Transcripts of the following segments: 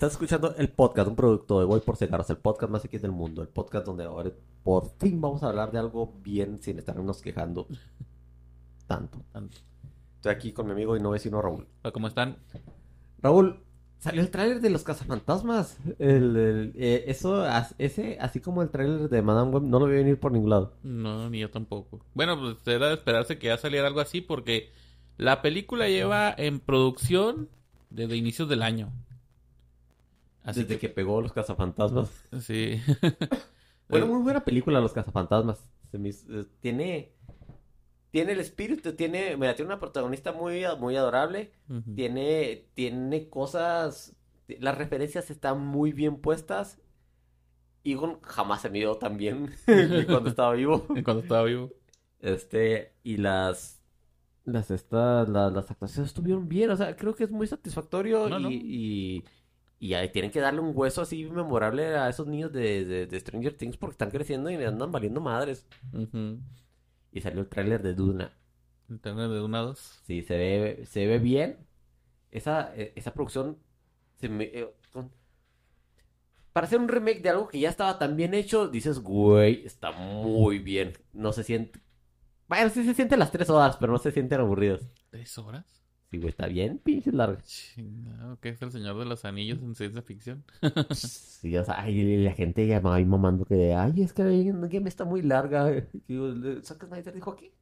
Estás escuchando el podcast, un producto de Voy por Cigarros, el podcast más X del mundo, el podcast donde ahora por fin vamos a hablar de algo bien sin estarnos quejando tanto. Tanto. Estoy aquí con mi amigo y no vecino Raúl. ¿Cómo están? Raúl, salió el tráiler de los cazafantasmas. El, el- eh, eso, as- ese, así como el tráiler de Madame Web, no lo vi venir por ningún lado. No, ni yo tampoco. Bueno, pues era de esperarse que ya saliera algo así porque la película lleva en producción desde inicios del año. Así Desde que pegó los cazafantasmas. Sí. Bueno, muy buena película Los Cazafantasmas. Se me eh, tiene, tiene el espíritu, tiene, mira, tiene una protagonista muy, muy adorable. Tiene, tiene cosas, las referencias están muy bien puestas. Egon jamás se midió tan bien cuando estaba vivo. Cuando estaba vivo. Este, y las, las, estas, las, las actuaciones estuvieron bien, o sea, creo que es muy satisfactorio No, y, no. y, y ahí tienen que darle un hueso así memorable a esos niños de, de, de Stranger Things porque están creciendo y me andan valiendo madres. Y salió el tráiler de Duna. Internet de una a dos. Sí, se ve, se ve bien. Esa, eh, esa producción se me, eh, con- Para hacer un remake de algo que ya estaba tan bien hecho, dices, güey, está muy bien. No se siente... Bueno, sí se sienten las tres horas, pero no se sienten aburridos. ¿Tres horas? Sí, güey, está bien, pinche larga. Chingado, ¿qué es el Señor de los Anillos en ciencia ficción? Sí, o sea, ay, la gente me va mamando que, ay, es que que me está muy larga. Digo, Zack Snyder dijo aquí.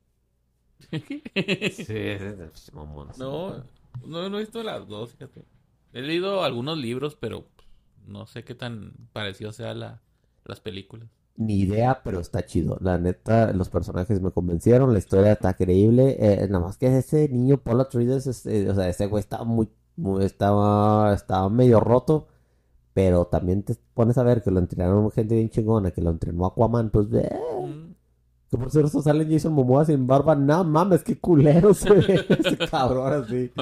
Sí, sí, sí, mamón. No, no, no he visto las dos, fíjate. He leído algunos libros, pero no sé qué tan parecido sea la, las películas. Ni idea, pero está chido. La neta, los personajes me convencieron, la historia está creíble. eh, nada más que ese niño Paul Atreides, este, o sea, ese güey estaba muy, muy- estaba, estaba medio roto. Pero también te pones a ver que lo entrenaron gente bien chingona, que lo entrenó Aquaman, pues ve. Mm, Que por cierto sale Jason Momoa sin barba. No mames, qué culero se ve ese cabrón así.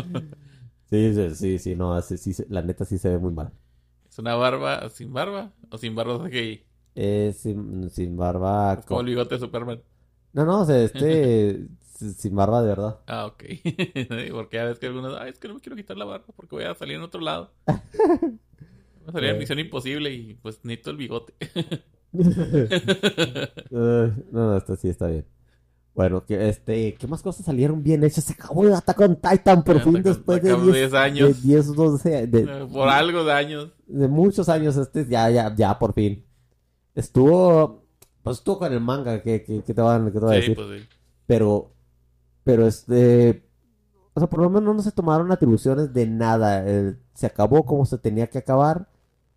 Sí, sí, sí, sí, no, sí, la neta sí se ve muy mal. ¿Es una barba sin barba? ¿O sin barba de gay? Eh, sin, sin barba. Como co- el bigote de Superman. No, no, o sea, este. si- sin barba de verdad. Ah, ok. Porque ya ves que algunos, ay, es que no me quiero quitar la barba porque voy a salir en otro lado. Voy a salir en Eh. Misión Imposible y pues necesito el bigote. Eh, no, no, esto sí está bien. Bueno, que este, ¿qué más cosas salieron bien hechas? Se acabó el Attack on Titan por fin después de acabó 10 10 años. De 10, 12, de, Eh, Por algo de años. de muchos años, este, ya, ya, ya, por fin. Estuvo, pues estuvo con el manga, que, que, que te van, que te voy a Sí, decir. pues sí. Pero, pero este, o sea, por lo menos no se tomaron atribuciones de nada. eh, se acabó como se tenía que acabar.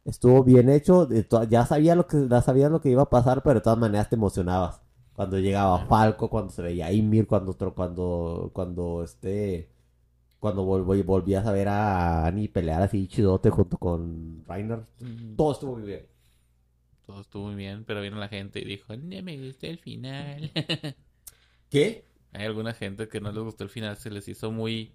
Estuvo bien hecho. ya sabía lo que, ya sabías lo que iba a pasar, pero de todas maneras te emocionabas. Cuando llegaba Falco, cuando se veía Ymir, cuando, otro- cuando, cuando este, cuando vol- vol- volvías a ver a Annie pelear así chidote junto con Reiner. Mm, Todo estuvo muy bien. Todo estuvo muy bien, pero vino la gente y dijo, no me gustó el final. ¿Qué? Hay alguna gente que no les gustó el final, se les hizo muy,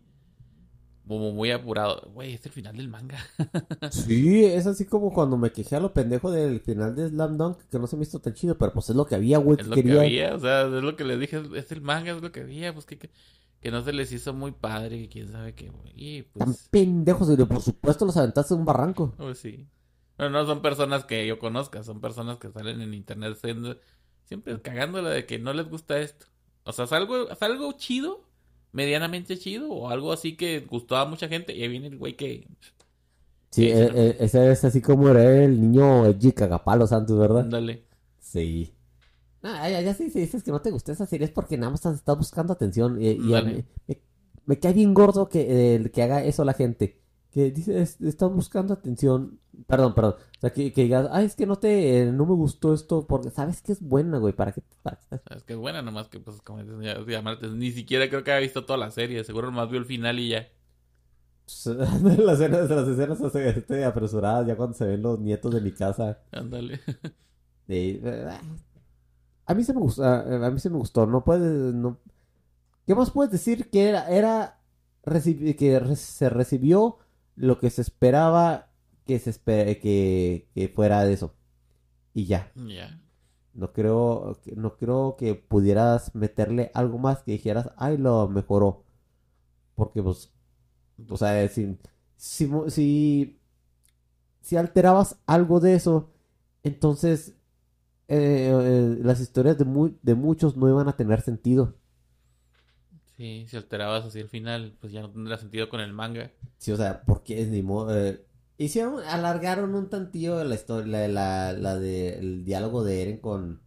como muy apurado. Güey, es el final del manga. Sí, es así como cuando me quejé a lo pendejo del final de Slam Dunk, que no se me hizo tan chido, pero pues es lo que había, güey, Es que lo que había, o sea, es lo que les dije, es- el manga, es lo que había, pues que, que, que no se les hizo muy padre, que quién sabe qué, güey. Y Tan pues, pendejos, por supuesto los aventaste en un barranco. pues sí. Pero no son personas que yo conozca, son personas que salen en internet siendo, siempre cagándola de que no les gusta esto. O sea, es algo, es algo chido, medianamente chido, o algo así que gustó a mucha gente, y ahí viene el güey que... Sí, eh, eh, ese es así como era el niño G Cagapalo Santos, ¿verdad? Ándale. Sí. Ah, ya, ya sí, sí, dices que no te gusta esa serie es porque nada más estás buscando atención. Y, y a Ándale. mí- me, me cae bien gordo que, eh, que haga eso la gente. Que dice, "Es- estás buscando atención. Perdón, perdón. O sea, que, que digas, ay, es que no te, eh, no me gustó esto porque sabes que es buena, güey, para que, para que- Es que es buena, nomás que, pues, como dices, ya- ya Martes, ni siquiera creo que haya visto toda la serie. Seguro nomás vio el final y ya. las escenas, las escenas este, apresuradas ya cuando se ven los nietos de mi casa. Ándale. Eh, a mí se me gustó, a a mí se me gustó, no puedes, no... ¿Qué más puedes decir que era, era recibi- que re- se recibió lo que se esperaba que se espe- que, que fuera de eso? Y ya, no creo, que- no creo que pudieras meterle algo más que dijeras, ay, lo mejoró. Porque pues, o sea, si, si, si, si alterabas algo de eso, entonces eh, eh, las historias de, mu- de muchos no iban a tener sentido. Sí, si alterabas así el final, pues ya no tendría sentido con el manga. Sí, o sea, porque es ni modo. eh, hicieron, alargaron un tantillo la historia, la, la, la de el diálogo de Eren con,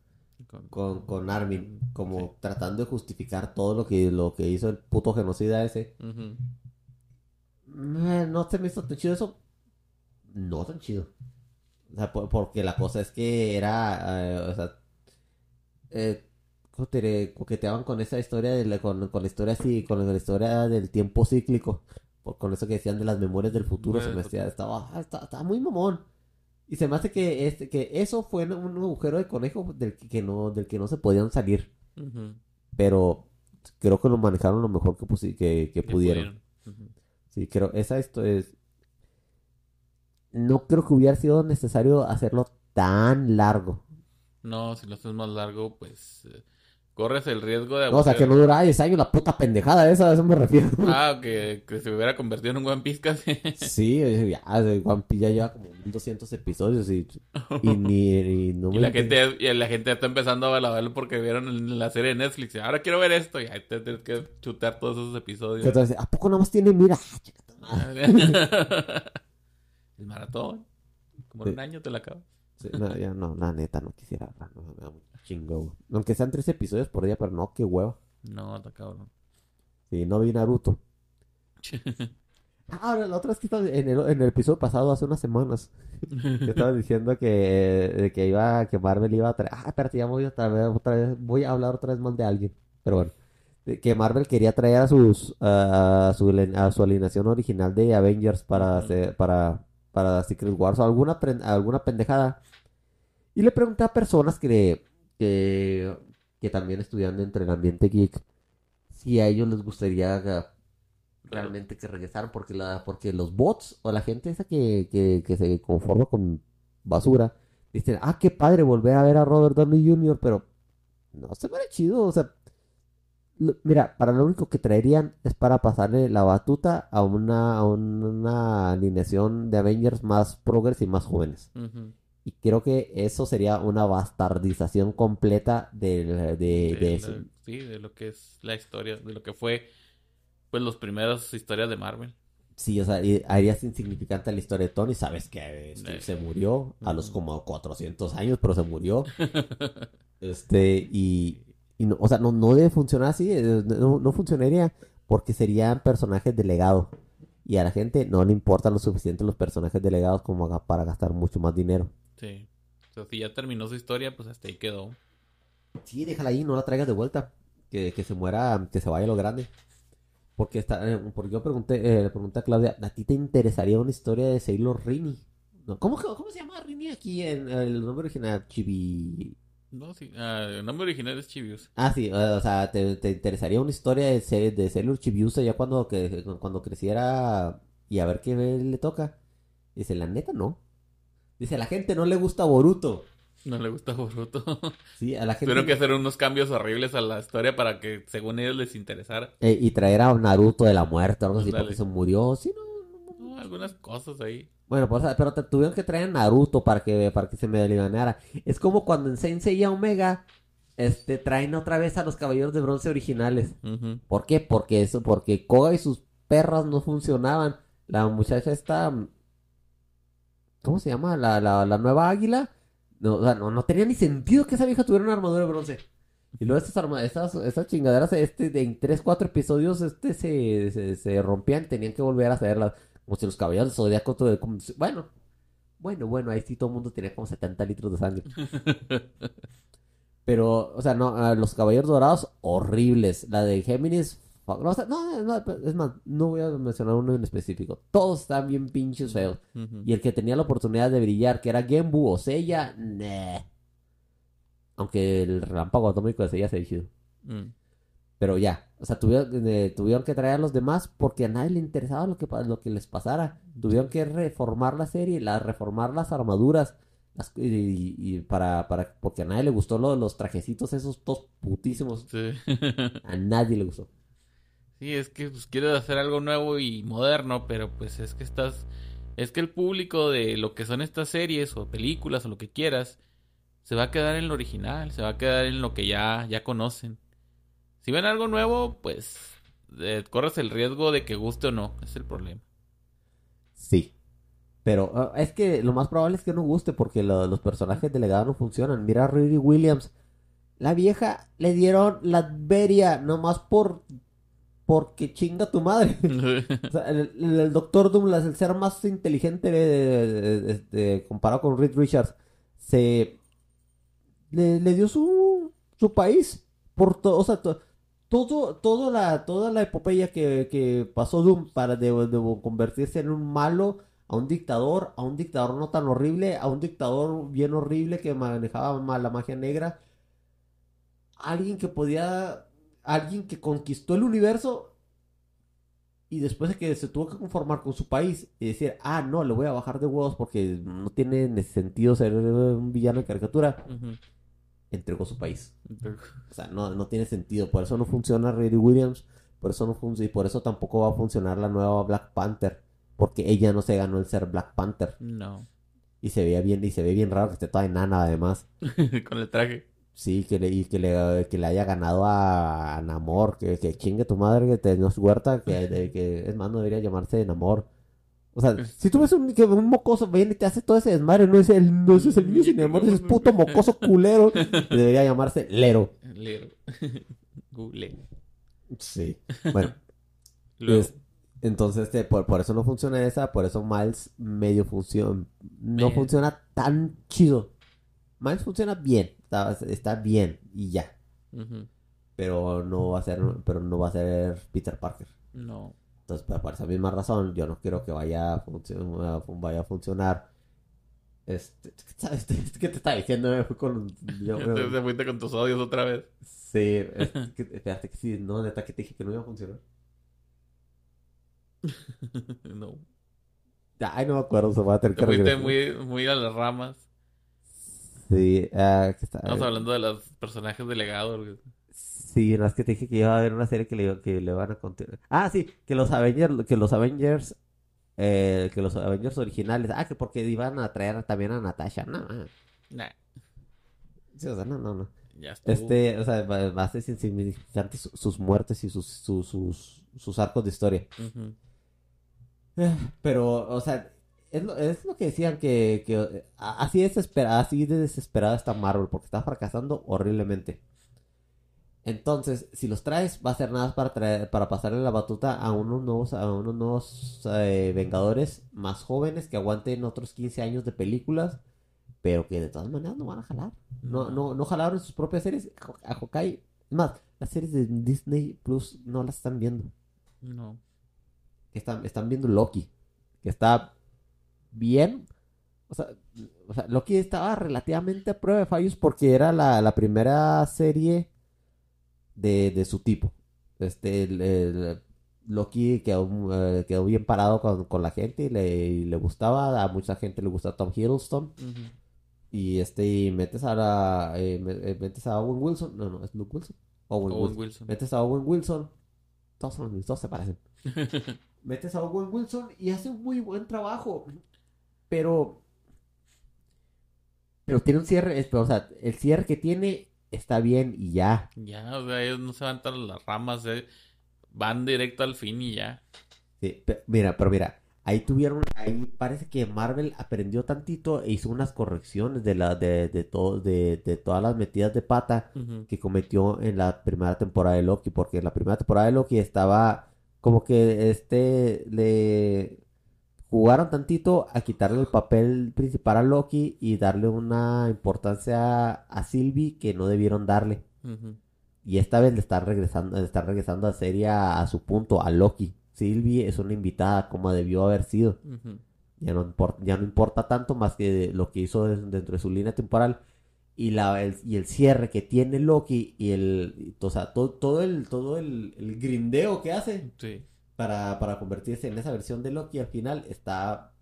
Con- con, con Armin, como Sí. tratando de justificar todo lo que, lo que hizo el puto genocida ese. Eh, No se me hizo tan chido eso. No tan chido. O sea, por- porque la cosa es que era, eh, o sea, eh. Coqueteaban con esa historia, de la- con, con la historia así, con la historia del tiempo cíclico, por- con eso que decían de las memorias del futuro, se me hacía, estaba, estaba, estaba muy mamón. Y se me hace que, este, que eso fue un agujero de conejo del que, no, del que no se podían salir, pero creo que lo manejaron lo mejor que, que, que Que pudieron. Sí, creo, esa esto es. No creo que hubiera sido necesario hacerlo tan largo. No, si lo haces más largo, pues eh, corres el riesgo de No, o sea, que no durara 10 años la puta pendejada esa, a eso me refiero. Ah, que, que se hubiera convertido en un One Piece casi. Sí, ya, One Piece ya lleva como 1200 episodios y, y ni, y no Y la gente, y la gente ya está empezando a verlo porque vieron la serie de Netflix. y Ahora quiero ver esto. Y ahí te tienes que chutar todos esos episodios. vez, ¿A poco nada más tiene mira? El maratón. Como en un año te la acabas. Sí, no, ya no, la neta, no quisiera. No, me da mucho chingo. Aunque sean tres episodios por día, pero no, qué hueva. No, está cabrón. Sí, no vi Naruto. Ah, Ahora, la otra vez que estaba en el, en el episodio pasado, hace unas semanas, estaba diciendo que, que iba, que Marvel iba a traer. Ah, espérate, ya voy otra vez, otra vez, voy a hablar otra vez mal de alguien. Pero bueno, que Marvel quería traer a sus, a su, a su alineación original de Avengers para hacer, para, para Secret Wars o alguna, alguna pendejada. Y le pregunté a personas que, que, que también estudian dentro del ambiente geek si a ellos les gustaría realmente que regresaran porque la porque los bots o la gente esa que, que, que se conforma con basura dicen ah qué padre volver a ver a Robert Downey Jr. pero no se hace chido o sea mira para lo único que traerían es para pasarle la batuta a una una alineación de Avengers más progres y más jóvenes. Y creo que eso sería una bastardización completa del- de, de, De eso. la- sí, de lo que es la historia, de lo que fue, pues, los primeros historias de Marvel. Sí, o sea, harías insignificante la historia de Tony. Sabes que este, Eh. se murió a los Ujú. como 400 años, pero se murió. Este, y, y no, o sea, no, no debe funcionar así. eh, No, no funcionaría porque serían personajes de legado. Y a la gente no le importan lo suficiente los personajes delegados como para gastar mucho más dinero. Sí. O sea, si ya terminó su historia, pues hasta ahí quedó. Sí, déjala ahí, no la traigas de vuelta. Que, que se muera, que se vaya a lo grande. Porque está, eh, porque yo pregunté, eh, le pregunté a Claudia, ¿a ti te interesaría una historia de Sailor Rini? No, ¿cómo, cómo se llama Rini aquí en el nombre original? Chibi. No, sí. Ah, el nombre original es Chibius. Ah, sí, o sea, ¿te, te interesaría una historia de, de Sailor Chibiusa ya cuando, que, cuando creciera y a ver qué le toca? Dice, la neta no. Dice, a la gente no le gusta Boruto. No le gusta Boruto. Sí, a la gente. Tuvieron que hacer unos cambios horribles a la historia para que, según ellos, les interesara. Eh, y traer a Naruto de la muerte o algo así porque se murió. Sí, no, no, no. Algunas cosas ahí. Bueno, pues, pero te tuvieron que traer a Naruto para que, para que se me alivianara. Es como cuando en Saint Seiya Omega este, traen otra vez a los caballeros de bronce originales. ¿Por qué? Porque eso, porque Koga y sus perras no funcionaban. La muchacha esta, ¿cómo se llama? La, la, la nueva águila. No, o sea, no, no tenía ni sentido que esa vieja tuviera una armadura de bronce. Y luego estas, arma- estas, estas chingaderas, este, de, en 3, 4 episodios, este, se, se, se rompían, tenían que volver a hacerlas. Como si los caballeros del zodiaco, todo- como si- bueno, bueno, bueno, ahí sí todo el mundo tenía como 70 litros de sangre. Pero, o sea, no, los caballeros dorados, horribles. La de Géminis, no, o sea, no, no, es más, no voy a mencionar uno en específico. Todos están bien pinches feos. Y el que tenía la oportunidad de brillar, que era Genbu o Seiya, nah. Aunque el relámpago atómico de Seiya se chido. Mm. Pero ya, o sea, tuvieron, eh, tuvieron que traer a los demás porque a nadie le interesaba lo que, lo que les pasara. Tuvieron que reformar la serie, la, reformar las armaduras. las- y, y- y para, para, porque a nadie le gustó lo de los trajecitos esos todos putísimos. Sí. A nadie le gustó. Sí, es que pues, quieres hacer algo nuevo y moderno, pero pues es que estás Es que el público de lo que son estas series o películas o lo que quieras, se va a quedar en lo original, se va a quedar en lo que ya, ya conocen. Si ven algo nuevo, pues eh, corres el riesgo de que guste o no, es el problema. Sí. Pero ah, es que lo más probable es que no guste porque lo- los personajes delegados no funcionan. Mira a Riri Williams. La vieja le dieron la Adveria nomás por porque chinga tu madre. O sea, el, el- Doctor Douglas, el ser más inteligente de- de- de- de- comparado con Reed Richards, se le, le dio su, su país por todo, o sea, to- todo, todo la, toda la epopeya que, que pasó Doom para de, de convertirse en un malo, a un dictador, a un dictador no tan horrible, a un dictador bien horrible que manejaba mal la magia negra, alguien que podía, alguien que conquistó el universo y después de que se tuvo que conformar con su país y decir, ah, no, le voy a bajar de huevos porque no tiene sentido ser un villano de caricatura, entregó su país. O sea, no, no tiene sentido. Por eso no funciona Riri Williams. Por eso no funciona. Y por eso tampoco va a funcionar la nueva Black Panther. Porque ella no se ganó el ser Black Panther. No. Y se veía bien, y se ve bien raro que esté toda enana además. Con el traje. Sí, que le, y que le, que le haya ganado a, a Namor. Que, que chingue tu madre, que te nos huerta. Que, de- que es más, no debería llamarse Namor. O sea, si tú ves un, que un mocoso viene y te hace todo ese desmadre, no es el, no es el niño sin amor, ese es puto mocoso culero. Debería llamarse Lero. Lero. Google. Sí. Bueno. Es- entonces, este, por, por eso no funciona esa, por eso Miles medio funciona, no funciona tan chido. Miles funciona bien, está, está bien y ya, pero no va a ser, pero no va a ser Peter Parker. No. Entonces, por esa misma razón, yo no quiero que vaya a, vaya a funcionar. Este, ¿sabes? ¿Qué te está diciendo? Me fui con, yo- Te, te fuiste con tus odios otra vez. sí, es que- espérate que sí, no, neta que te dije que no iba a funcionar. no. Ay, no me acuerdo, se va a tener Te que fuiste muy, muy a las ramas. Sí, ah, que está. Estamos hablando de los personajes delegados. güey. Sí, no es que te dije que iba a haber una serie que le, que le van a continuar. Ah, sí, que los Avengers, que los Avengers, eh, que los Avengers originales, ah, que porque iban a traer también a Natasha, no, no, Nah, sí, o sea, no, no, no. ya. Este, o sea, va, a ser insignificante su- sus muertes y sus, sus, sus, sus arcos de historia. Eh, Pero, o sea, es lo, es lo que decían que, que eh, así, desesperada, así de desesperada está Marvel, porque está fracasando horriblemente. Entonces, si los traes, va a ser nada para traer, para pasarle la batuta a unos nuevos, a unos nuevos eh, Vengadores más jóvenes que aguanten otros 15 años de películas, pero que de todas maneras no van a jalar. No, no, no jalaron sus propias series. A Hawkeye, más, las series de Disney Plus no las están viendo No. están, están viendo Loki, que está bien. O sea, o sea, Loki estaba relativamente a prueba de fallos porque era la, la primera serie de, de su tipo. Este, el- el- Loki quedó, eh, quedó bien parado con, con la gente y le, y le gustaba. A mucha gente le gusta Tom Hiddleston. Y este, y metes a, la- eh, eh, metes a Owen Wilson. No, no, es Luke Wilson. Owen Owen Wilson. Wilson. Metes a Owen Wilson. Todos son los todos se parecen. Metes a Owen Wilson y hace un muy buen trabajo. Pero. Pero tiene un cierre. es- O sea, el cierre que tiene está bien y ya. Ya, o sea, ellos no se van tan las ramas, eh. Van directo al fin y ya. Sí, pe- mira, pero mira. Ahí tuvieron. Ahí parece que Marvel aprendió tantito e hizo unas correcciones de, la, de, de, todo, de, de todas las metidas de pata. Que cometió en la primera temporada de Loki, porque en la primera temporada de Loki estaba como que este le jugaron tantito a quitarle el papel principal a Loki y darle una importancia a Sylvie que no debieron darle. Y esta vez le están regresando, le están regresando a serie a, a su punto, a Loki. Sylvie es una invitada como debió haber sido. Ya no, impor- ya no importa tanto más que lo que hizo dentro de su línea temporal y, la, el, y el cierre que tiene Loki y el, o sea, todo, todo el, todo el, el grindeo que hace Sí. Para, para convertirse en esa versión de Loki al final está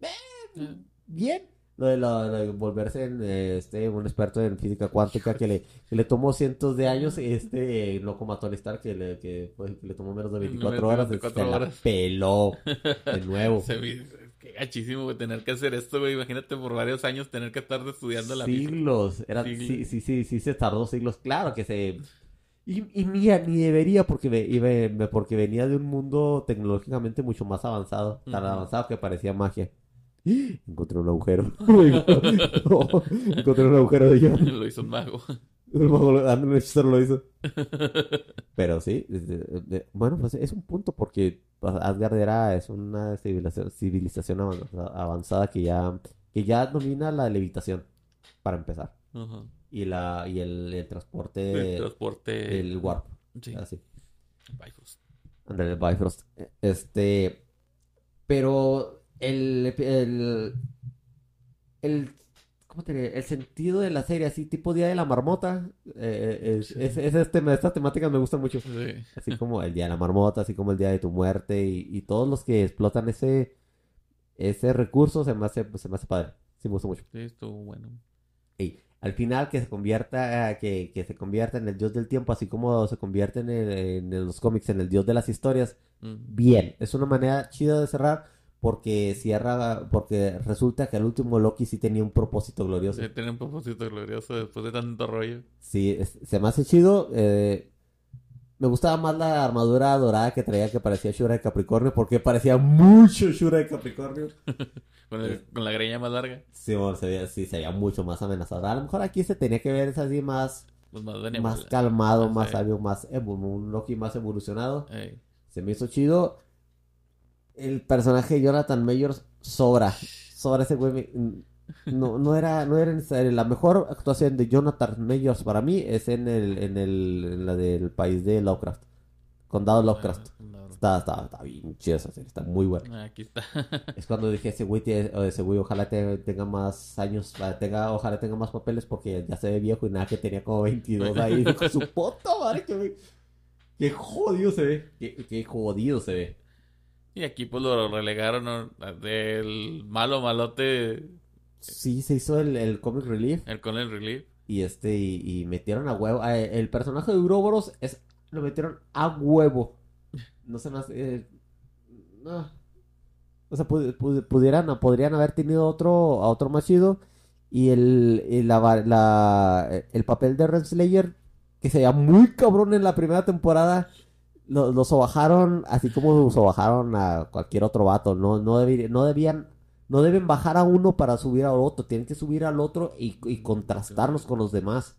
Eh, bien. Lo de, lo- lo de volverse en, eh, este, un experto en física cuántica que le, que le tomó cientos de años, este, no como a Tony Stark que le, que, fue- que le tomó menos de 24 horas, 24 se la horas. peló de nuevo. se Qué gachísimo, güey, tener que hacer esto, güey. Imagínate por varios años tener que estar estudiando la física. siglos. Era, Siglos. Sí, sí, sí, sí, se tardó siglos. Claro que se... Y, y ni, ni debería porque, ve- iba- porque venía de un mundo tecnológicamente mucho más avanzado. Tan avanzado que parecía magia. Encontré un agujero. No, encontré un agujero de John. Lo hizo un mago. El mago lo- lo hizo. Pero sí, bueno, pues es un punto porque pues, Asgard era, es una civilización, civilización avanzada, avanzada que ya, que ya domina la levitación, para empezar. Ajá. Y, la, y el, el transporte, El transporte. el warp, Sí. así. Bifrost. André el Bifrost. Este, pero el, el, el, ¿cómo te diré? El sentido de la serie, así tipo Día de la Marmota, eh, es, es, es este- estas temáticas me gustan mucho. Sí. Así como el Día de la Marmota, así como el Día de tu Muerte y, y todos los que explotan ese, ese recurso se me hace, se me hace padre. Sí, me gusta mucho. Sí, estuvo bueno. Y al final que se convierta, que, que se convierta en el dios del tiempo, así como se convierte en, el- en los cómics en el dios de las historias, Mm. bien. Es una manera chida de cerrar porque cierra, porque resulta que el último Loki sí tenía un propósito glorioso. Sí, tiene un propósito glorioso después de tanto rollo. Sí, es- se me hace chido. eh, me gustaba más la armadura dorada que traía que parecía Shura de Capricornio porque parecía mucho Shura de Capricornio. Con, el- con la greña más larga. Sí, bueno, se veía, sí, se veía mucho más amenazador. A lo mejor aquí se tenía que ver es así más, Pues más calmado, Ah, más sabio, más un Loki más evolucionado. Ey. Se me hizo chido. El personaje de Jonathan Mayors sobra. Sobra ese güey. No, no era, no era necesario. La mejor actuación de Jonathan Mayors para mí es en el, en el, en la del país de Lovecraft. Condado Lovecraft. Ah, no. Está, está, está bien chida esa serie, está muy buena. Ah, Aquí está. Es cuando dije ese güey, tiene- ese güey ojalá te- tenga más años, tenga, ojalá tenga más papeles porque ya se ve viejo y nada que tenía como 22 ahí. Con su puta madre que me- Qué jodido se ve. Qué, qué jodido se ve. Y aquí pues lo relegaron del malo malote, Sí, se hizo el, el comic relief el el relief. y este y, y metieron a huevo. a- el personaje de Uroboros es lo metieron a huevo. No se hace. eh, no. O sea, pu- pu- pudieran, podrían haber tenido otro, a otro más chido. Y el, y la, el papel de Renslayer, que se veía muy cabrón en la primera temporada, lo, lo sobajaron así como sobajaron a cualquier otro vato. No, no, no debían, no deben bajar a uno para subir al otro. Tienen que subir al otro y, y contrastarlos con los demás.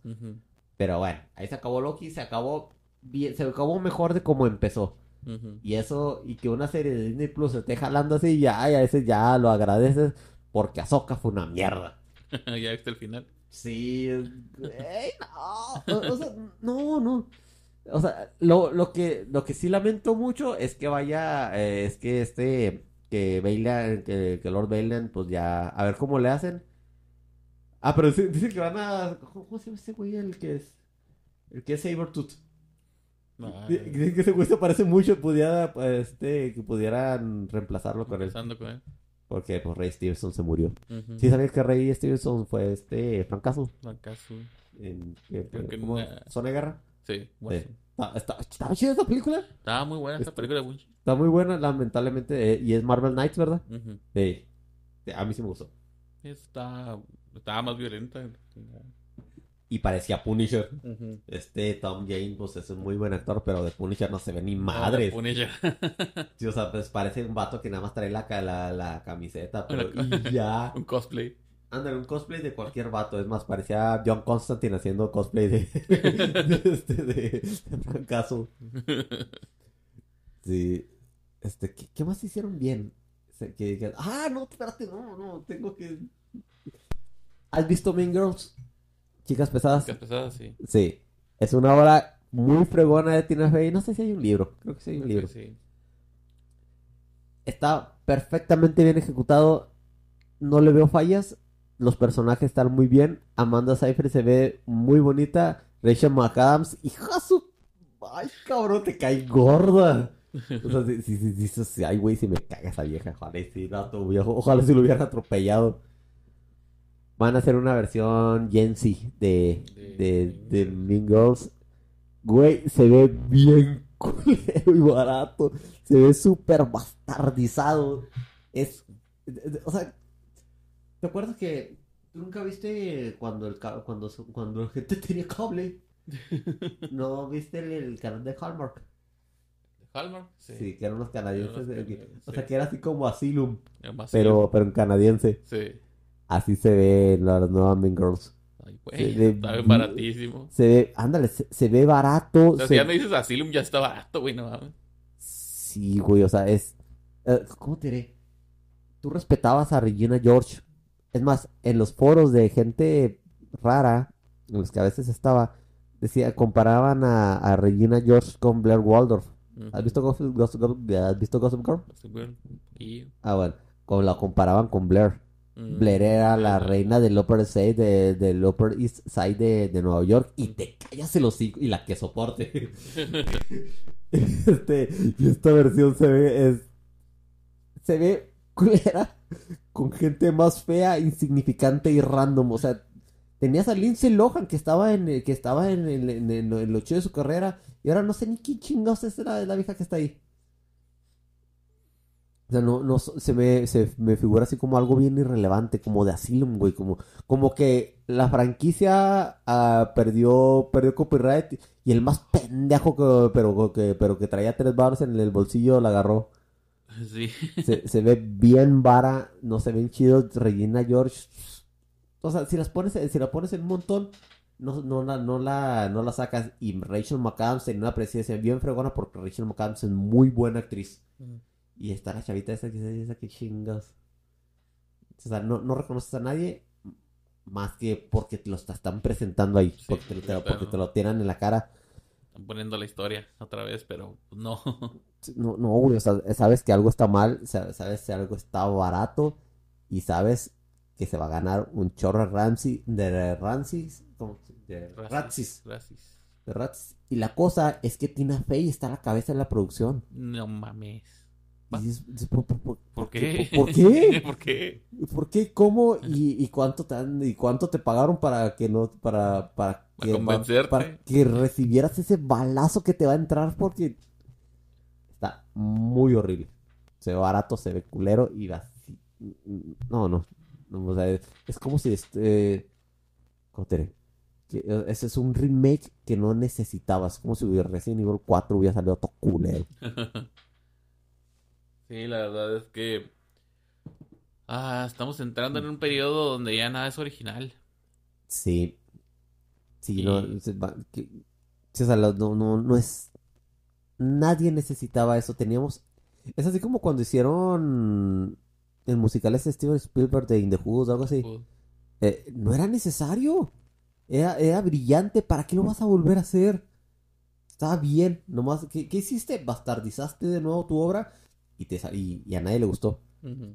Pero bueno, ahí se acabó Loki, se acabó bien, se acabó mejor de como empezó. Y eso, y que una serie de Disney Plus se esté jalando así, ya, y a veces ya lo agradeces porque Ahsoka fue una mierda. ya viste el final. Sí, es- ey, no, o, o sea, no, no. O sea, lo, lo que, lo que sí lamento mucho es que vaya, eh, es que este, que Bailan, que, que Lord Bailan, pues ya, a ver cómo le hacen. Ah, pero dicen que van a, ¿cómo se llama ese güey el que es, el que es Sabertooth? Dicen que ese güey se parece mucho, pudiera, pues, este, que pudieran reemplazarlo con él. con él. Porque, pues, Ray Stevenson se murió. Ujú. ¿Sí sabías que Ray Stevenson fue, este, Frank Castle? Acaso. En, que ¿cómo? en, eh, ¿Zona de guerra? Sí, bueno. Sí. Está, está, está chida esta película. Estaba muy buena esa Este- película Bunch. Está muy buena, lamentablemente. eh, y es Marvel Knights, ¿verdad? Sí. Sí, A mí sí me gustó. Está, estaba más violenta. Y parecía Punisher. Este Tom Jane, pues es un muy buen actor, pero de Punisher no se ve ni Ah, madre. Punisher. Sí, o sea, pues parece un vato que nada más trae la, la, la camiseta, pero La ca- y ya. Un cosplay. Ándale, un cosplay de cualquier vato. Es más, parecía John Constantine haciendo cosplay de, de, este, de, de Frank Castle. Sí. Este, ¿qué, qué más hicieron bien? Que- ah, no, espérate, no, no, tengo que... ¿Has visto Mean Girls? Chicas pesadas. Chicas pesadas, sí. Sí. Es una obra muy fregona de Tina Fey. No sé si hay un libro. Creo que sí hay un libro. Sí. Está perfectamente bien ejecutado. No le veo fallas. Los personajes están muy bien. Amanda Seyfried se ve muy bonita. Rachel McAdams, hija su... Ay, cabrón, te cae gorda. O sea, si, si, si, si- ay, güey, si me caga esa vieja. Ojalá, si, vato viejo, ojalá si lo hubieran atropellado. Van a hacer una versión Gen Z de, de, de Mean Girls. Güey, se ve bien culero y barato. Se ve súper bastardizado. Es de- de- O sea, ¿te acuerdas que tú nunca viste cuando el cuando cuando la gente tenía cable? ¿No viste el, el canal de Hallmark? Hallmark, sí. Sí, que eran los canadienses. Eran que- O sea, que era así como Asylum, pero, pero en canadiense. Sí. Así se ve en las nuevas Mean Girls. Ay, güey. de- Está bien baratísimo. Se ve, ándale, se, se ve barato. O sea, se- si ya no dices Asylum, ya está barato, güey, no mames. Sí, güey, o sea, es... eh, ¿cómo te diré? Tú respetabas a Regina George. Es más, en los foros de gente rara, en los que a veces estaba, decía, comparaban a, a Regina George con Blair Waldorf. ¿Has visto Gossip, Gossip- Gossip- ¿has visto Gossip Girl? Güey. Y- Ah, bueno, como la comparaban con Blair. mm, Blair era la reina del Upper East Side de, del Upper East Side de, de Nueva York y te callas el hocico y la que soporte. Este, y esta versión se ve es se ve culera con gente más fea, insignificante y random, o sea, tenías a Lindsay Lohan que estaba en el- que estaba en, el- en, en- en lo chido de su carrera y ahora no sé ni qué chingados es la, la vieja que está ahí. O sea, no, no, se me, se me figura así como algo bien irrelevante, como de Asylum, güey, como, como que la franquicia ah, perdió, perdió copyright y el más pendejo que, pero, que, pero que traía tres baros en el bolsillo la agarró. Sí. Se, se ve bien vara, no se ven chidos. Regina George. O sea, si las pones, si la pones en un montón, no, no, la, no, la, no la sacas. Y Rachel McAdams en una presencia bien fregona porque Rachel McAdams es muy buena actriz. Y está la chavita esa que dice, esa que chingas. O sea, no, no reconoces a nadie más que porque te lo está- están presentando ahí. Sí, porque, te, lo- claro. porque te lo tiran en la cara. Están poniendo la historia otra vez, pero no. No, no, güey, o sea, sabes que algo está mal, sa- sabes que algo está barato y sabes que se va a ganar un chorro de Ramsey, de Ramsey, de Ratsis, de Ratsis. Y la cosa es que Tina Fey está a la cabeza de la producción. No mames. ¿por, por- por- ¿Por qué? ¿Por qué? ¿Por qué? ¿Por qué? ¿Cómo? ¿Y, y cuánto te han- y cuánto te pagaron para que no, para, para Para que, convencerte. para que recibieras ese balazo que te va a entrar porque está muy horrible. Se ve barato, se ve culero y así. No, no. no, o sea, es, es como si este. ¿Cómo te diré? Que, ese es un remake que no necesitabas. Como si hubiera Resident Evil 4 hubiera salido todo culero. Sí, la verdad es que ah, estamos entrando en un periodo donde ya nada es original. Sí. Sí, Y- no, se va- que- o sea, no, no, no es... Nadie necesitaba eso, teníamos... Es así como cuando hicieron el musical ese Steven Spielberg de In the o algo así. Eh, no era necesario. Era, era brillante, ¿para qué lo vas a volver a hacer? Estaba bien, nomás, ¿qué, qué hiciste? Bastardizaste de nuevo tu obra y, te, y, y a nadie le gustó.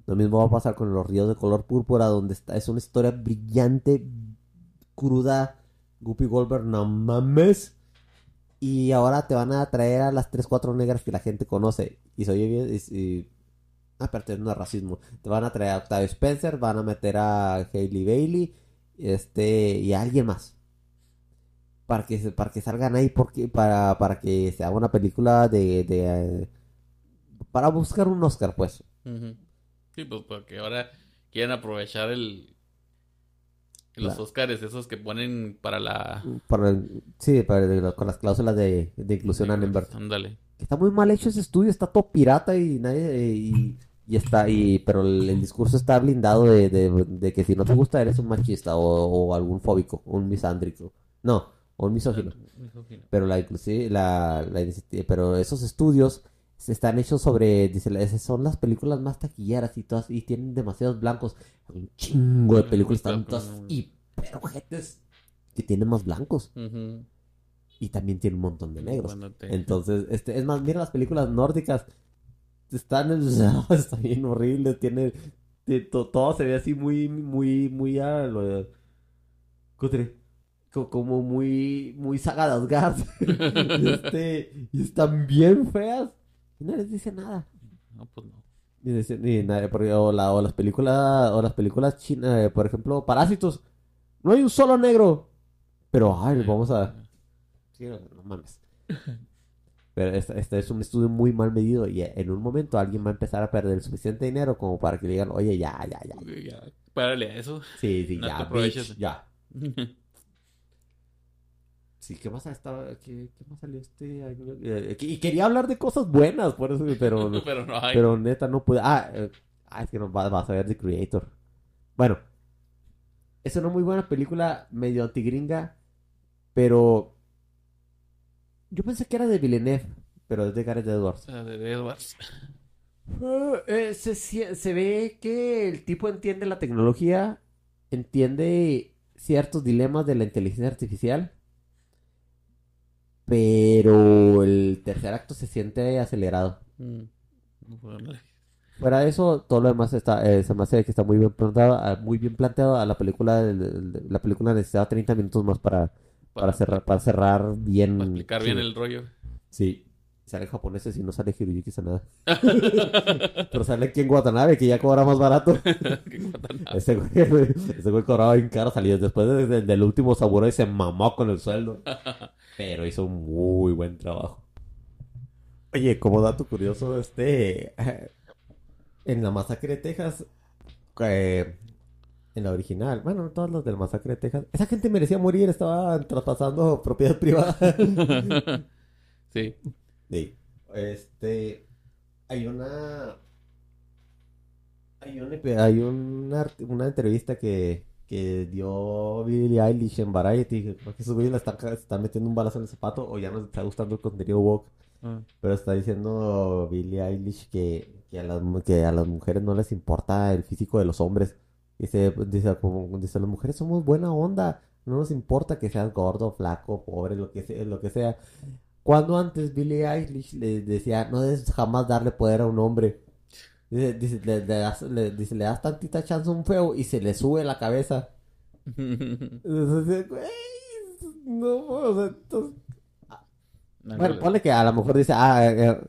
Lo mismo va a pasar con los ríos de color púrpura, donde está, es una historia brillante, cruda. Guppy Goldberg, no mames. Y ahora te van a traer a las 3, 4 negras que la gente conoce. Y se oye bien. Y, y- aparte, no es racismo. Te van a traer a Octavio Spencer, van a meter a Hailey Bailey este, y a alguien más. Para que, para que salgan ahí, porque, para, para que se haga una película de, de, para buscar un Oscar, pues. Sí, pues porque ahora quieren aprovechar el los La- Óscares, esos que ponen para la Para el- sí, para el- con las cláusulas de, de inclusión Annenberg. Ándale. Está muy mal hecho ese estudio, está todo pirata y nadie y, y está y pero el, el discurso está blindado de, de- de que si no te gusta eres un machista o, o algún fóbico, un misándrico. No, o un misógino. Pero la inclusive la, pero esos estudios están hechos sobre dice esas son las películas más taquilleras y todas y tienen demasiados blancos. Un chingo de películas están todas y ojetes que tienen más blancos y también tiene un montón de negros. Bueno, te- Entonces, este, es más, mira las películas nórdicas. Están, está bien horrible, tiene, de- to- todo se ve así muy, muy, muy a lo de- como muy, muy saga de Asgard. Y este, y están bien feas. Y no les dice nada. No, pues no. Ni dice- ni nada, porque- o, la- o las películas, o las películas chinas, eh, por ejemplo, Parásitos. No hay un solo negro. Pero, ay, vamos a, Sí, no, no mames. Pero este, este es un estudio muy mal medido y en un momento alguien va a empezar a perder el suficiente dinero como para que le digan, oye, ya, ya, ya. Ya, párale a eso. Sí, sí, No te ya, aproveches. bitch, ya. Sí, ¿qué más ha estado? ¿Qué, qué más salió este año? Eh, y quería hablar de cosas buenas, por eso, pero, Pero no hay. pero neta no pude. Ah, eh, ah, es que no va- vas a ver The Creator. Bueno, es una muy buena película, medio antigringa, pero yo pensé que era de Villeneuve, pero es de Gareth Edwards. Sea, de Edwards. Ah, eh, se, se ve que el tipo entiende la tecnología, entiende ciertos dilemas de la inteligencia artificial, pero el tercer acto se siente acelerado. Mm. Bueno, Fuera de eso, todo lo demás está, eh, se me hace que está muy bien planteado, ah, muy bien planteado. A la película, el- el- la película necesitaba 30 minutos más para, para cerrar, para cerrar bien. Para explicar bien sí. el rollo. Sí. Sale japoneses y no sale Hiroyuki Sanada. Pero sale aquí en Watanabe, que ya cobra más barato. Ese güey, ese güey cobraba bien caro salió Después de- de- del último Samurai se mamó con el sueldo. Pero hizo un muy buen trabajo. Oye, como dato curioso, este... En la masacre de Texas... eh, en la original, bueno, todos los del masacre de Texas, esa gente merecía morir, estaban traspasando propiedad privada. Sí. Sí. Este. Hay una. Hay una, hay una, una entrevista que, que dio Billie Eilish en Variety. que Creo que esos güeyes le están, metiendo un balazo en el zapato o ya no les está gustando el contenido woke. Ah. Pero está diciendo Billie Eilish que, que, a las, que a las mujeres no les importa el físico de los hombres. Dice, dice, como, dice, las mujeres somos buena onda. No nos importa que seas gordo, flaco, pobre, lo que sea, lo que sea. Cuando antes Billie Eilish le decía, no debes jamás darle poder a un hombre. Dice, dice, le, le das, le- dice, le das tantita chance a un feo y se le sube la cabeza. Entonces, güey, no, o sea, entonces- bueno, ponle que a lo mejor dice, ah, eh,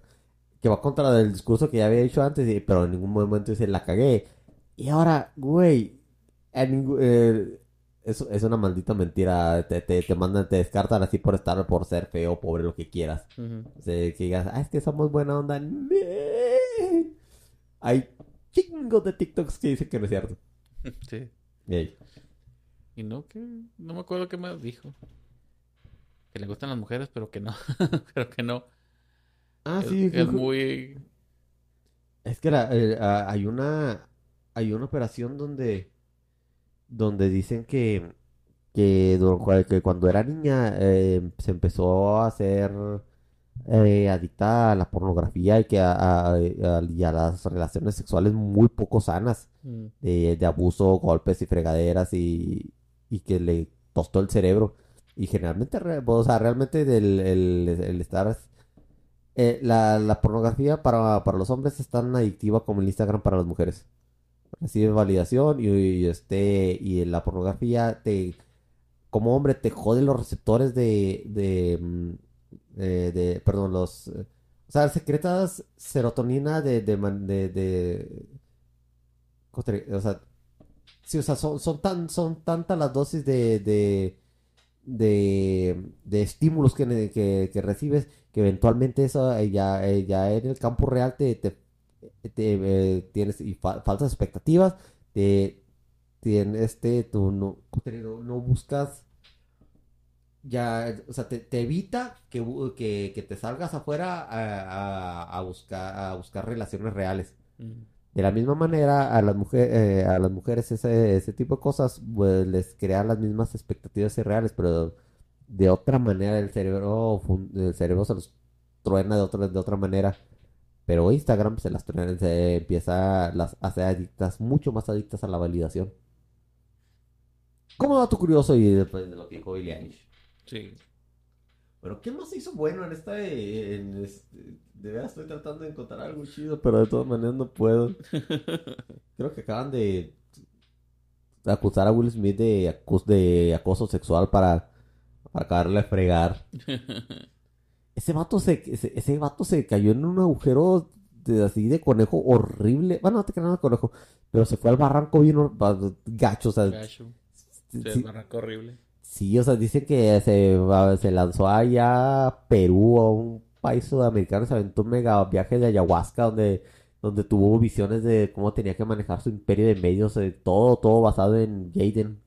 que va contra el discurso que ya había dicho antes, y- pero en ningún momento dice, la cagué. Y ahora, güey, en eh, es, es una maldita mentira. Te, te, te mandan, te descartan así por estar, por ser feo, pobre, lo que quieras. O sea, que digas, ah, es que somos buena onda. Nee. Hay chingos de TikToks que dicen que no es cierto. Sí. Ey. Y no, que no me acuerdo qué más dijo. Que le gustan las mujeres, pero que no. pero que no. Ah, Es- sí, es, que- muy. Es que la- eh, hay una hay una operación donde donde dicen que que cuando era niña eh, se empezó a hacer eh, adicta a la pornografía y que a, a- a- y a las relaciones sexuales muy poco sanas Mm. de, de abuso, golpes y fregaderas y, y que le tostó el cerebro. Y generalmente, re- o sea, realmente el, el- el estar... eh, la, la pornografía para, para los hombres es tan adictiva como el Instagram para las mujeres. Recibe validación y, y, este y la pornografía te como hombre te jode los receptores de de, mm, eh, de- perdón los eh, o sea secretas serotonina de de, de, de- ¿cómo te- o sea sí o sea son, son tan son tantas las dosis de de de, de estímulos que, que, que recibes que eventualmente eso eh, ya, eh, ya en el campo real te, te, te, eh, tienes y fa- falsas expectativas te tienes este tú no, no buscas ya o sea te, te evita que, que, que te salgas afuera a, a- a buscar a buscar relaciones reales Mm. de la misma manera, a las mujeres, a las mujeres ese, ese tipo de cosas pues, les crea las mismas expectativas irreales, pero de otra manera el cerebro, el cerebro se los truena de otra, de otra manera. Pero Instagram se las truena, se empieza, las hace adictas, mucho más adictas a la validación. Como dato curioso y después de lo que dijo Billie Eilish. Sí. Pero ¿qué más se hizo bueno en esta en este- de verdad estoy tratando de encontrar algo chido, pero de todas maneras no puedo. Creo que acaban de acusar a Will Smith de, acus- de acoso sexual para, para acabarle a fregar. Ese vato se, ese, ese vato se cayó en un agujero de, así de conejo horrible. Bueno, no te creas de conejo, pero se fue al barranco bien gacho. O sea, Gacho. sí- desbarrancó horrible. Sí, o sea, dice que se, se lanzó allá a Perú, a un país sudamericano se aventó un mega viaje de ayahuasca donde, donde tuvo visiones de cómo tenía que manejar su imperio de medios, de todo, todo basado en Jaden.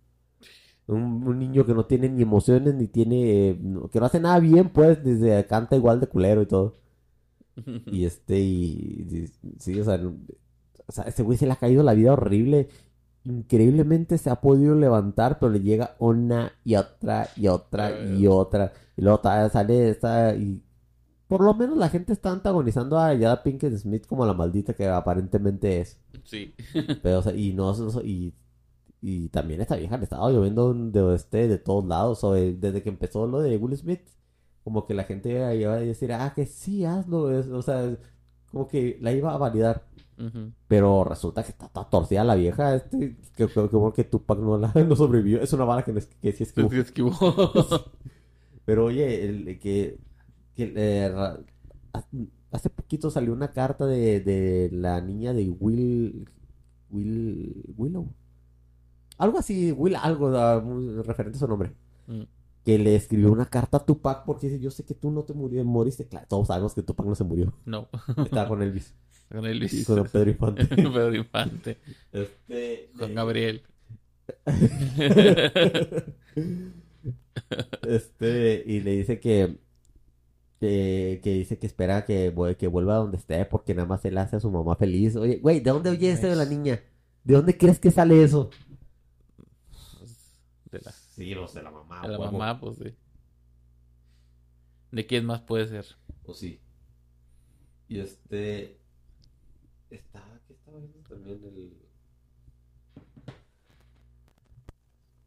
Un, un niño que no tiene ni emociones, ni tiene, eh, que no hace nada bien, pues, desde canta igual de culero y todo. Y este, y, y- sí, o sea, o sea, ese güey se le ha caído la vida horrible. Increíblemente se ha podido levantar, pero le llega una y otra y otra y otra. Y luego sale esta y por lo menos la gente está antagonizando a Yada Pinkett Smith como la maldita que aparentemente es. Sí. Pero, o sea, y no, y, y también esta vieja le estaba lloviendo de este, de todos lados. O de- desde que empezó lo de Will Smith, como que la gente iba a decir, ah, que sí, hazlo. es- o sea, como que la iba a validar. Pero resulta que está toda torcida la vieja. Este, que, que, que Tupac no, la, no sobrevivió. Es una bala que, que sí esquivó. Esquivó. Pero oye, el, que, que, eh, hace poquito salió una carta de, de la niña de Will, Will, Willow. Algo así, Will, algo referente a su nombre. Mm. Que le escribió una carta a Tupac porque dice, yo sé que tú no te murió, moriste. Claro, todos sabemos que Tupac no se murió. No. Estaba con Elvis. Con Elvis. Y con Pedro Infante. Pedro Infante. Este, Con Gabriel. Este, y le dice que, que, que dice que espera que, que vuelva a donde esté porque nada más él hace a su mamá feliz. Oye, güey, ¿de dónde oye esto de la niña? ¿De dónde crees que sale eso? De la, Sí, los de la mamá. de la mamá, pues sí. ¿De quién más puede ser? Pues sí. Y este. Está. ¿Qué estaba viendo también el.?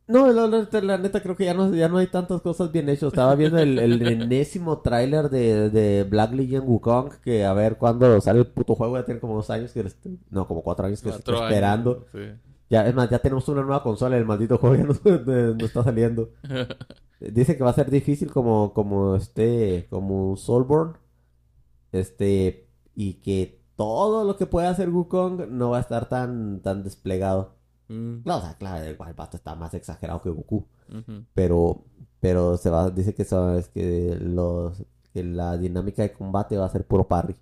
No, la, la- la neta creo que ya no, ya no hay tantas cosas bien hechas. Estaba viendo el, el enésimo tráiler de, de Black Legend Wukong que a ver cuándo sale el puto juego. Ya tiene como dos años que... estoy- No, como cuatro años que se está Cuatro años, esperando. sí. Ya, es más, ya tenemos una nueva consola. El maldito juego ya no, no está saliendo. Dice que va a ser difícil como, como este, como un Soulborn. Este, y que todo lo que pueda hacer Wukong no va a estar tan, tan desplegado. Mm, No, o sea, claro, igual el vato está más exagerado que Goku. Pero, pero se va, dice que, que los, que la dinámica de combate va a ser puro parry.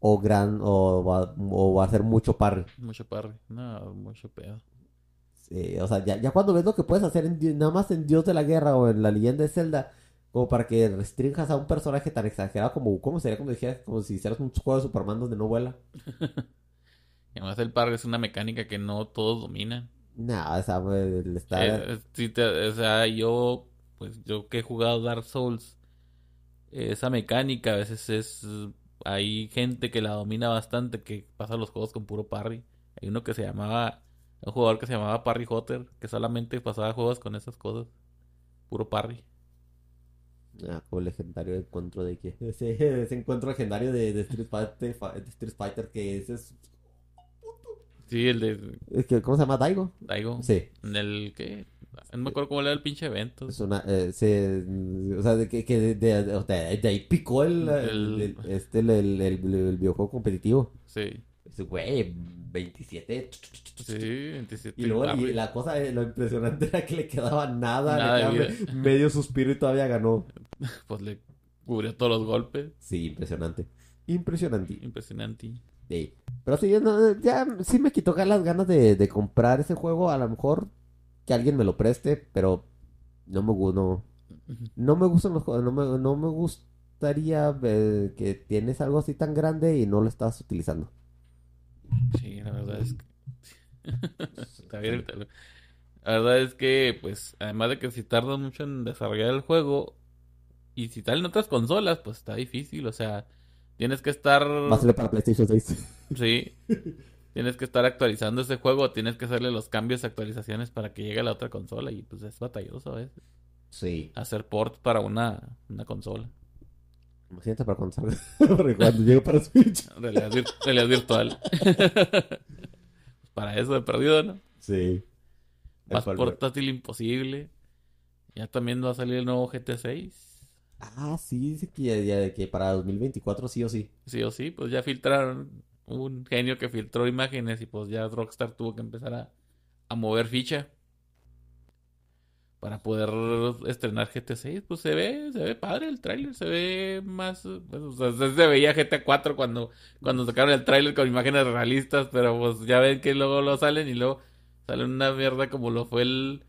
O gran, o va, o va a ser mucho parry. Mucho parry. No, mucho pedo. Sí, o sea, ya, ya cuando ves lo que puedes hacer en nada más en Dios de la Guerra o en la leyenda de Zelda, como para que restringas a un personaje tan exagerado como Wukong, sería como, dijeras, como si hicieras un juego de Superman donde no vuela. Y además el parry es una mecánica que no todos dominan. Nah, o sea, le está... Eh, eh, te- o sea, yo, pues yo que he jugado Dark Souls, esa mecánica a veces es, hay gente que la domina bastante, que pasa los juegos con puro parry. Hay uno que se llamaba, un jugador que se llamaba Parry Hotter, que solamente pasaba juegos con esas cosas, puro parry. Ah, como el legendario encuentro de que... Ese, ese encuentro legendario de, de Street Fighter, de Street Fighter que ese es... Sí, el de es que, ¿Cómo se llama? ¿Daigo? Daigo. Sí. En el que, no me acuerdo cómo era el pinche evento. Es una, eh, se, o sea, de que, que de, de- de- de ahí picó el, el- El- el- este, el, el, el- el videojuego competitivo. Sí, güey, 27. sí, 27 Y luego y la cosa, eh, lo impresionante era que le quedaba nada, Nada le de quedaba me- medio suspiro y todavía ganó. Pues le cubrió todos los golpes. Sí, impresionante. Impresionante. Impresionante. Sí. Pero sí, no, ya sí me quitó las ganas de, de comprar ese juego. A lo mejor que alguien me lo preste, pero no me, no, no me gustan los juegos. No me, no me gustaría eh, que tienes algo así tan grande y no lo estás utilizando. Sí, la verdad es que. Está bien, está bien. La verdad es que, pues, además de que si tardan mucho en desarrollar el juego, y si salen otras consolas, pues está difícil. O sea, tienes que estar. Salir para PlayStation 6. Sí. Tienes que estar actualizando ese juego, tienes que hacerle los cambios, actualizaciones para que llegue a la otra consola. Y pues es batalloso a veces. Sí. Hacer ports para una, una consola. Imagínate para cuando salga. Porque cuando llegue para Switch. Realidad, vir- realidad virtual. para eso he perdido, ¿no? Sí. Más portátil imposible. Ya también va a salir el nuevo GT 6. Ah, sí, dice que, ya- ya- que para 2024 sí o sí. Sí o sí, pues ya filtraron un genio que filtró imágenes y pues ya Rockstar tuvo que empezar a, a mover ficha. Para poder estrenar GTA 6. Pues se ve, se ve padre el tráiler, se ve más, pues, o sea, se veía GTA 4 cuando, cuando sacaron el tráiler con imágenes realistas, pero pues ya ven que luego lo salen y luego sale una mierda como lo fue el,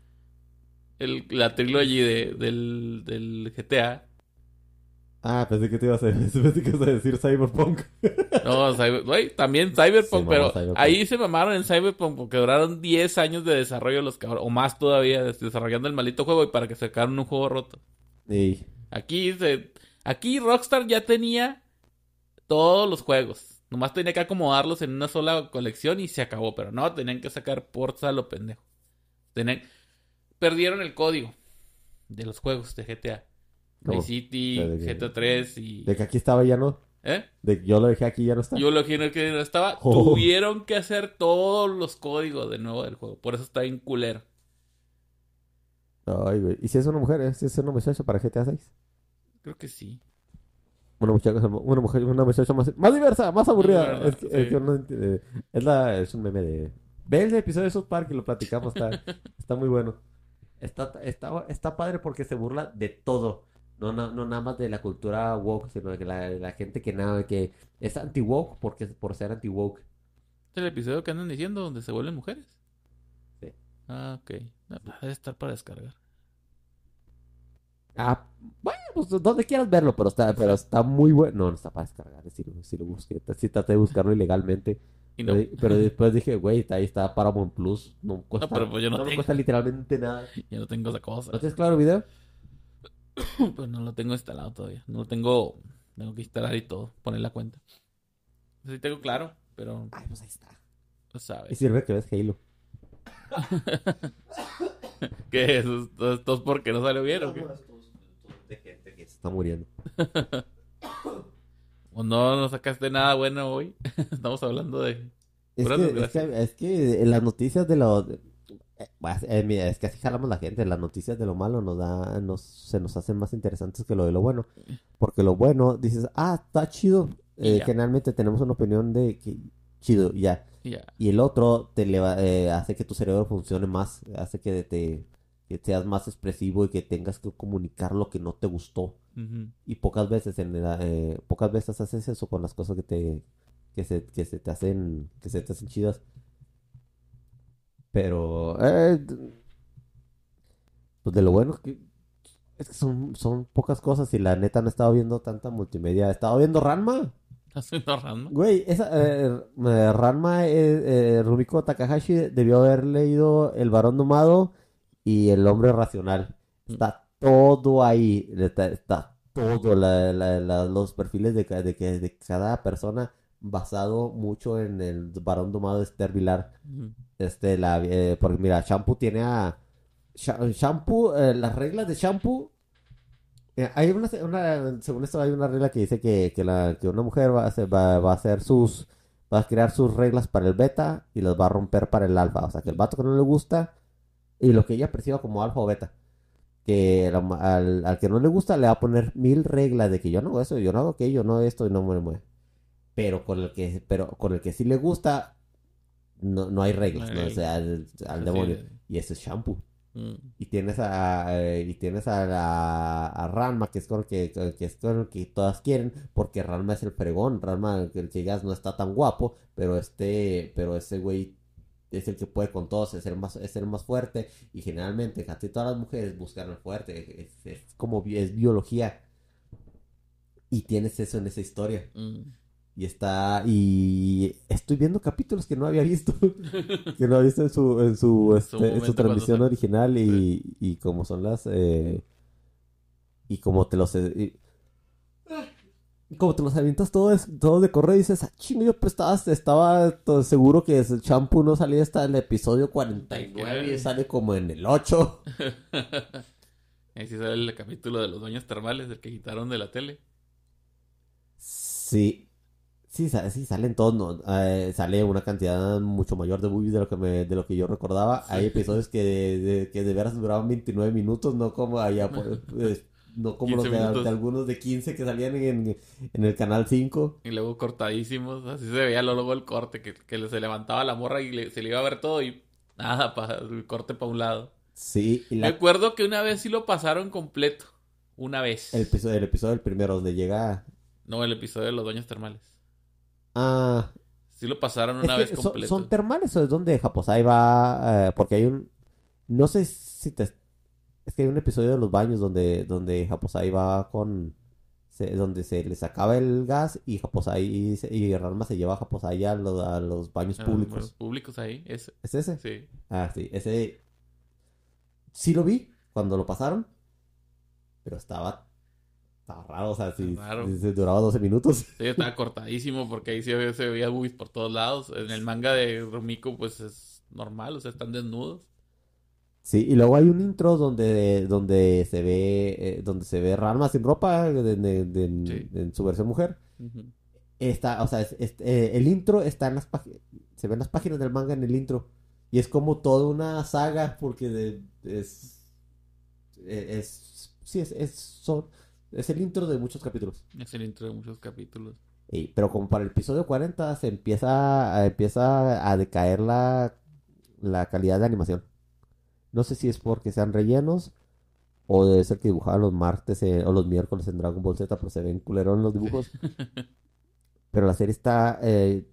el la trilogía de, del, del GTA. Ah, pensé que te ibas a decir, pensé que ibas a decir Cyberpunk. No, Cyber- güey, también Cyberpunk, Sí, pero Cyberpunk. ahí se mamaron en Cyberpunk porque duraron 10 años de desarrollo los cabrones, o más todavía, des- desarrollando el maldito juego y para que sacaran un juego roto. Y Aquí se, aquí Rockstar ya tenía todos los juegos. Nomás tenía que acomodarlos en una sola colección y se acabó. Pero no, tenían que sacar ports a lo pendejo. Tenían... Perdieron el código de los juegos de GTA. Vice City, GTA 3 y... de que aquí estaba ya no. ¿Eh? De que yo lo dejé aquí ya no está. Yo lo que no que no estaba. Oh. Tuvieron que hacer todos los códigos de nuevo del juego. Por eso está bien culero. Ay, güey. ¿Y si es una mujer? ¿eh? ¿Si es una muchacha para GTA 6? Creo que sí. Una muchacha, una mujer, una muchacha más, más diversa, más aburrida. Más Es, la, es un meme de. Ve el episodio de South Park y lo platicamos, está, está muy bueno. Está, está, está padre porque se burla de todo. No, no, no nada más de la cultura woke, sino de la, la gente que nada, que es anti-woke porque, por ser anti-woke. ¿Es el episodio que andan diciendo donde se vuelven mujeres? Sí. Ah, ok. No, pues, Debe estar para descargar. Ah, bueno, pues donde quieras verlo, pero está, pero está muy bueno. No, no está para descargar, si lo, si lo busqué. Sí traté de buscarlo ilegalmente. Y no. Pero, pero después dije, güey, ahí está Paramount Plus. No cuesta, pero pues yo no me tengo. cuesta literalmente nada. Ya no tengo esa cosa. ¿No tienes claro video? Pues no lo tengo instalado todavía. No lo tengo. Tengo que instalar y todo. Poner la cuenta. Sí tengo claro, pero Ay, pues ahí está. no Y sabes. sirve que ves Halo. ¿Qué es? ¿Esto esto es porque no salió bien o qué? De gente que se está muriendo. ¿O no nos sacaste nada bueno hoy? Estamos hablando de... Es que, es, que, es que en las noticias de lo... eh, mira, es que así jalamos la gente. Las noticias de lo malo nos da, nos, se nos hacen más interesantes que lo de lo bueno. Porque lo bueno, dices, ah, está chido. Eh, generalmente tenemos una opinión de que chido, ya. Y el otro te leva- eh, hace que tu cerebro funcione más, hace que te que seas más expresivo y que tengas que comunicar lo que no te gustó. Y pocas veces en la- eh, pocas veces haces eso con las cosas que te que se, que se te hacen que se te hacen chidas. Pero eh, pues de lo bueno que es que son, son pocas cosas y la neta no he estado viendo tanta multimedia. He estado viendo Ranma. Haciendo random. Güey, esa, eh, eh, Ranma, eh, eh, Rumiko Takahashi debió haber leído El varón domado y El hombre racional. Está todo ahí, está, está todo, la- la- la- los perfiles de, de cada persona basado mucho en el varón domado de Esther Vilar. Este, la, eh, porque mira, Shampoo tiene a... Sha- Shampoo, eh, las reglas de Shampoo... eh, hay una, una- según esto hay una regla que dice que, que, la, que una mujer va a, hacer, va, va a hacer sus... Va a crear sus reglas para el beta y las va a romper para el alfa. O sea, que el vato que no le gusta y lo que ella perciba como alfa o beta. Que al, al que no le gusta le va a poner mil reglas de que yo no hago eso, yo no hago aquello, no esto y no me mueve. Pero con el que, pero con el que sí le gusta, no, no hay reglas, No O sea, al, demonio. de- Y ese es shampoo. Mm. Y tienes a, eh, y tienes a, la- a Ranma, que es con el que, que es con el que todas quieren, porque Ranma es el fregón. Ranma, el que el digas no está tan guapo, pero este, pero ese güey es el que puede con todos, es el más, es el más fuerte. Y generalmente, casi todas las mujeres buscan al fuerte. Es, es como es biología. Y tienes eso en esa historia. Mm. Y está, y estoy viendo capítulos que no había visto, que no había visto en su, en su, En este, su en su momento transmisión original y, y como son las, eh, y como te los, eh, y- como te los avientas todos, todos de correo y dices, ah, chingo, yo pues estaba, estaba todo seguro que el shampoo no salía hasta el episodio 49 y sale como en el 8. Ahí sí sale el capítulo de los dueños termales, del que quitaron de la tele. Sí, sí, sí salen todos, no, eh, sale una cantidad mucho mayor de boobies de lo que me, de lo que yo recordaba. Hay episodios que de, de- que de veras duraban 29 minutos, no como allá por- no como los 15 de, de algunos de 15 que salían en, en el canal 5. Y luego cortadísimos, así se veía luego el corte, que, que se levantaba la morra y le- se le iba a ver todo y nada, pa, el corte para un lado. Sí, y Me la- acuerdo que una vez sí lo pasaron completo. Una vez. el, episodio, el episodio del primero, donde llega. No, el episodio de los dueños termales. Ah, Sí lo pasaron una vez completo. son termales o es donde Japosai va. eh, porque hay un. No sé si te. Es que hay un episodio de los baños donde, donde Japosai va con. se- donde se les acaba el gas y Japosai y, y Ranma se lleva a Japosai a, los- a los baños Ah, públicos. los públicos ahí. Ese. ¿Es ese? Sí. Ah, sí, ese sí lo vi cuando lo pasaron, pero estaba, estaba raro, o sea, sí, sí, sí, duraba 12 minutos. Sí, estaba cortadísimo porque ahí ve- se veía boobies por todos lados. En el manga de Rumiko, pues es normal, o sea, están desnudos. Sí, y luego hay un intro donde, donde se ve, eh, donde se ve Ranma sin ropa de- de- de- Sí. en su versión mujer. Está, o sea, es- es- eh, el intro está en las páginas, se ven las páginas del manga en el intro. Y es como toda una saga, porque es, eh, es, sí, es, es, son, es el intro de muchos capítulos. Es el intro de muchos capítulos. Y- pero como para el episodio 40 se empieza, a- empieza a decaer la, la calidad de animación. No sé si es porque sean rellenos o debe ser que dibujaban los martes eh, o los miércoles en Dragon Ball Z, pero se ven culerón los dibujos. Pero la serie está... eh,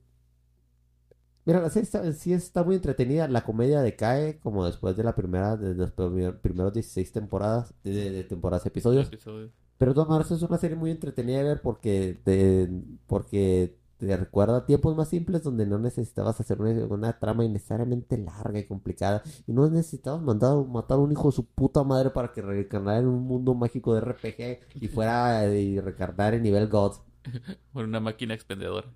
Mira, la serie está- sí está muy entretenida. La comedia decae como después de la primera, de los primer- primeros 16 temporadas, de, de temporadas, episodios. Episodio. Pero de todas maneras es una serie muy entretenida de ver porque te, porque te recuerda tiempos más simples donde no necesitabas hacer una, una trama innecesariamente larga y complicada. Y no necesitabas mandar, matar a un hijo de su puta madre para que reencarnara en un mundo mágico de RPG y fuera y reencarnar en nivel God. Por una máquina expendedora.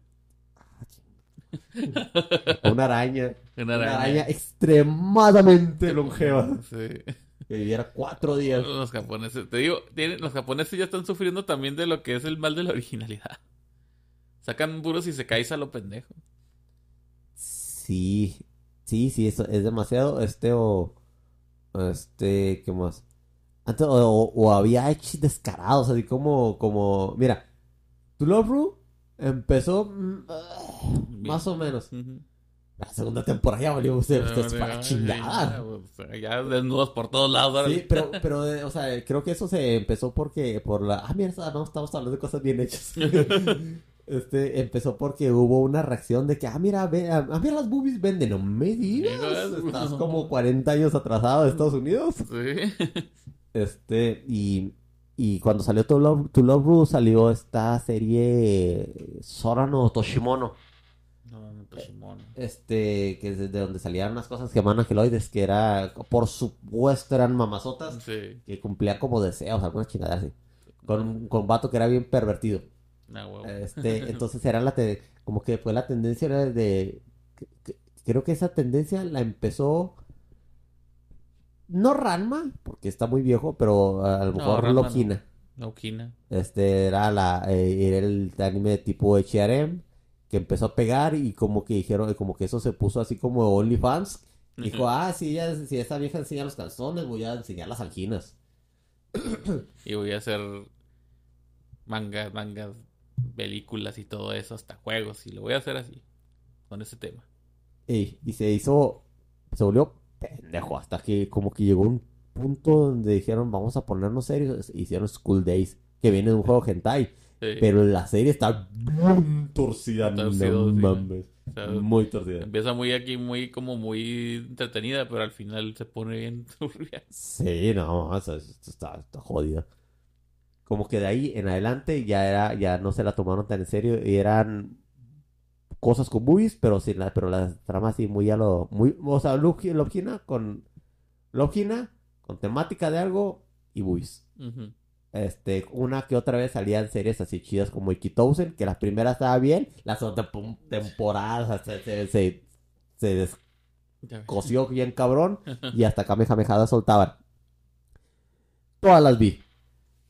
O Una araña. Una Una araña. araña extremadamente longeva. Sí. Que viviera cuatro días. Los japoneses, te digo, tienen- los japoneses ya están sufriendo también de lo que es el mal de la originalidad. Sacan puros y se caes a lo pendejo. Sí, sí, sí, eso es demasiado, este o, este, ¿qué más? Antes, o, o había hechos descarados, así como, como, mira, To Love Ru empezó mm, ah, más o menos. Ujú. La segunda temporada ya valió usted, usted es Ah, para ya, chingada. Ya, ya desnudos por todos lados. Sí, pero, pero, eh, o sea, creo que eso se empezó porque, por la, ah, mira, no, estamos hablando de cosas bien hechas. Este, empezó porque hubo una reacción de que, ah, mira, ve, ah, mira, las boobies venden, no me digas, estás como 40 años atrasado de Estados Unidos. Sí. Este, y, y cuando salió To Love, To Love Ru salió esta serie Sorano Toshimono, No, Toshimono. este, que es de donde salían unas cosas que llaman angeloides, que era, por supuesto, eran mamazotas, Sí. que cumplía como deseos, alguna chingada así, con, un- con un vato que era bien pervertido. Ah. Este, entonces era la te- como que fue la tendencia era de que- que- creo que esa tendencia la empezó no Ranma, porque está muy viejo, pero a lo No, mejor no. Lokina. Naokina. Este era la eh, era el anime de tipo H.R.M. que empezó a pegar y como que dijeron, como que eso se puso así como OnlyFans. Dijo, ah, si, ella, si esa vieja enseña los calzones, voy a enseñar las alginas. Y voy a hacer mangas, mangas, películas y todo eso, hasta juegos. Y lo voy a hacer así, con ese tema. Ey, y se hizo, se volvió pendejo hasta que como que llegó un punto donde dijeron vamos a ponernos serios, hicieron School Days, que viene de un juego hentai, Sí. pero la serie está bien torcida, no Torcido, sí. mames, O sea, muy torcida. empieza muy aquí, muy como muy entretenida, pero al final se pone bien turbia. Sí, no, o sea, está, está jodida. Como que de ahí en adelante ya era, ya no se la tomaron tan en serio y eran cosas con movies, pero sin la, pero las tramas así muy a lo, muy, o sea, Logi- Logina con Logina con temática de algo y movies. Ujú. Este, una que otra vez salían series así chidas como Ikitosen, que la primera estaba bien, la segunda pum, temporada se, se, se, descoció bien cabrón y hasta Kamehameha soltaban. Todas las vi.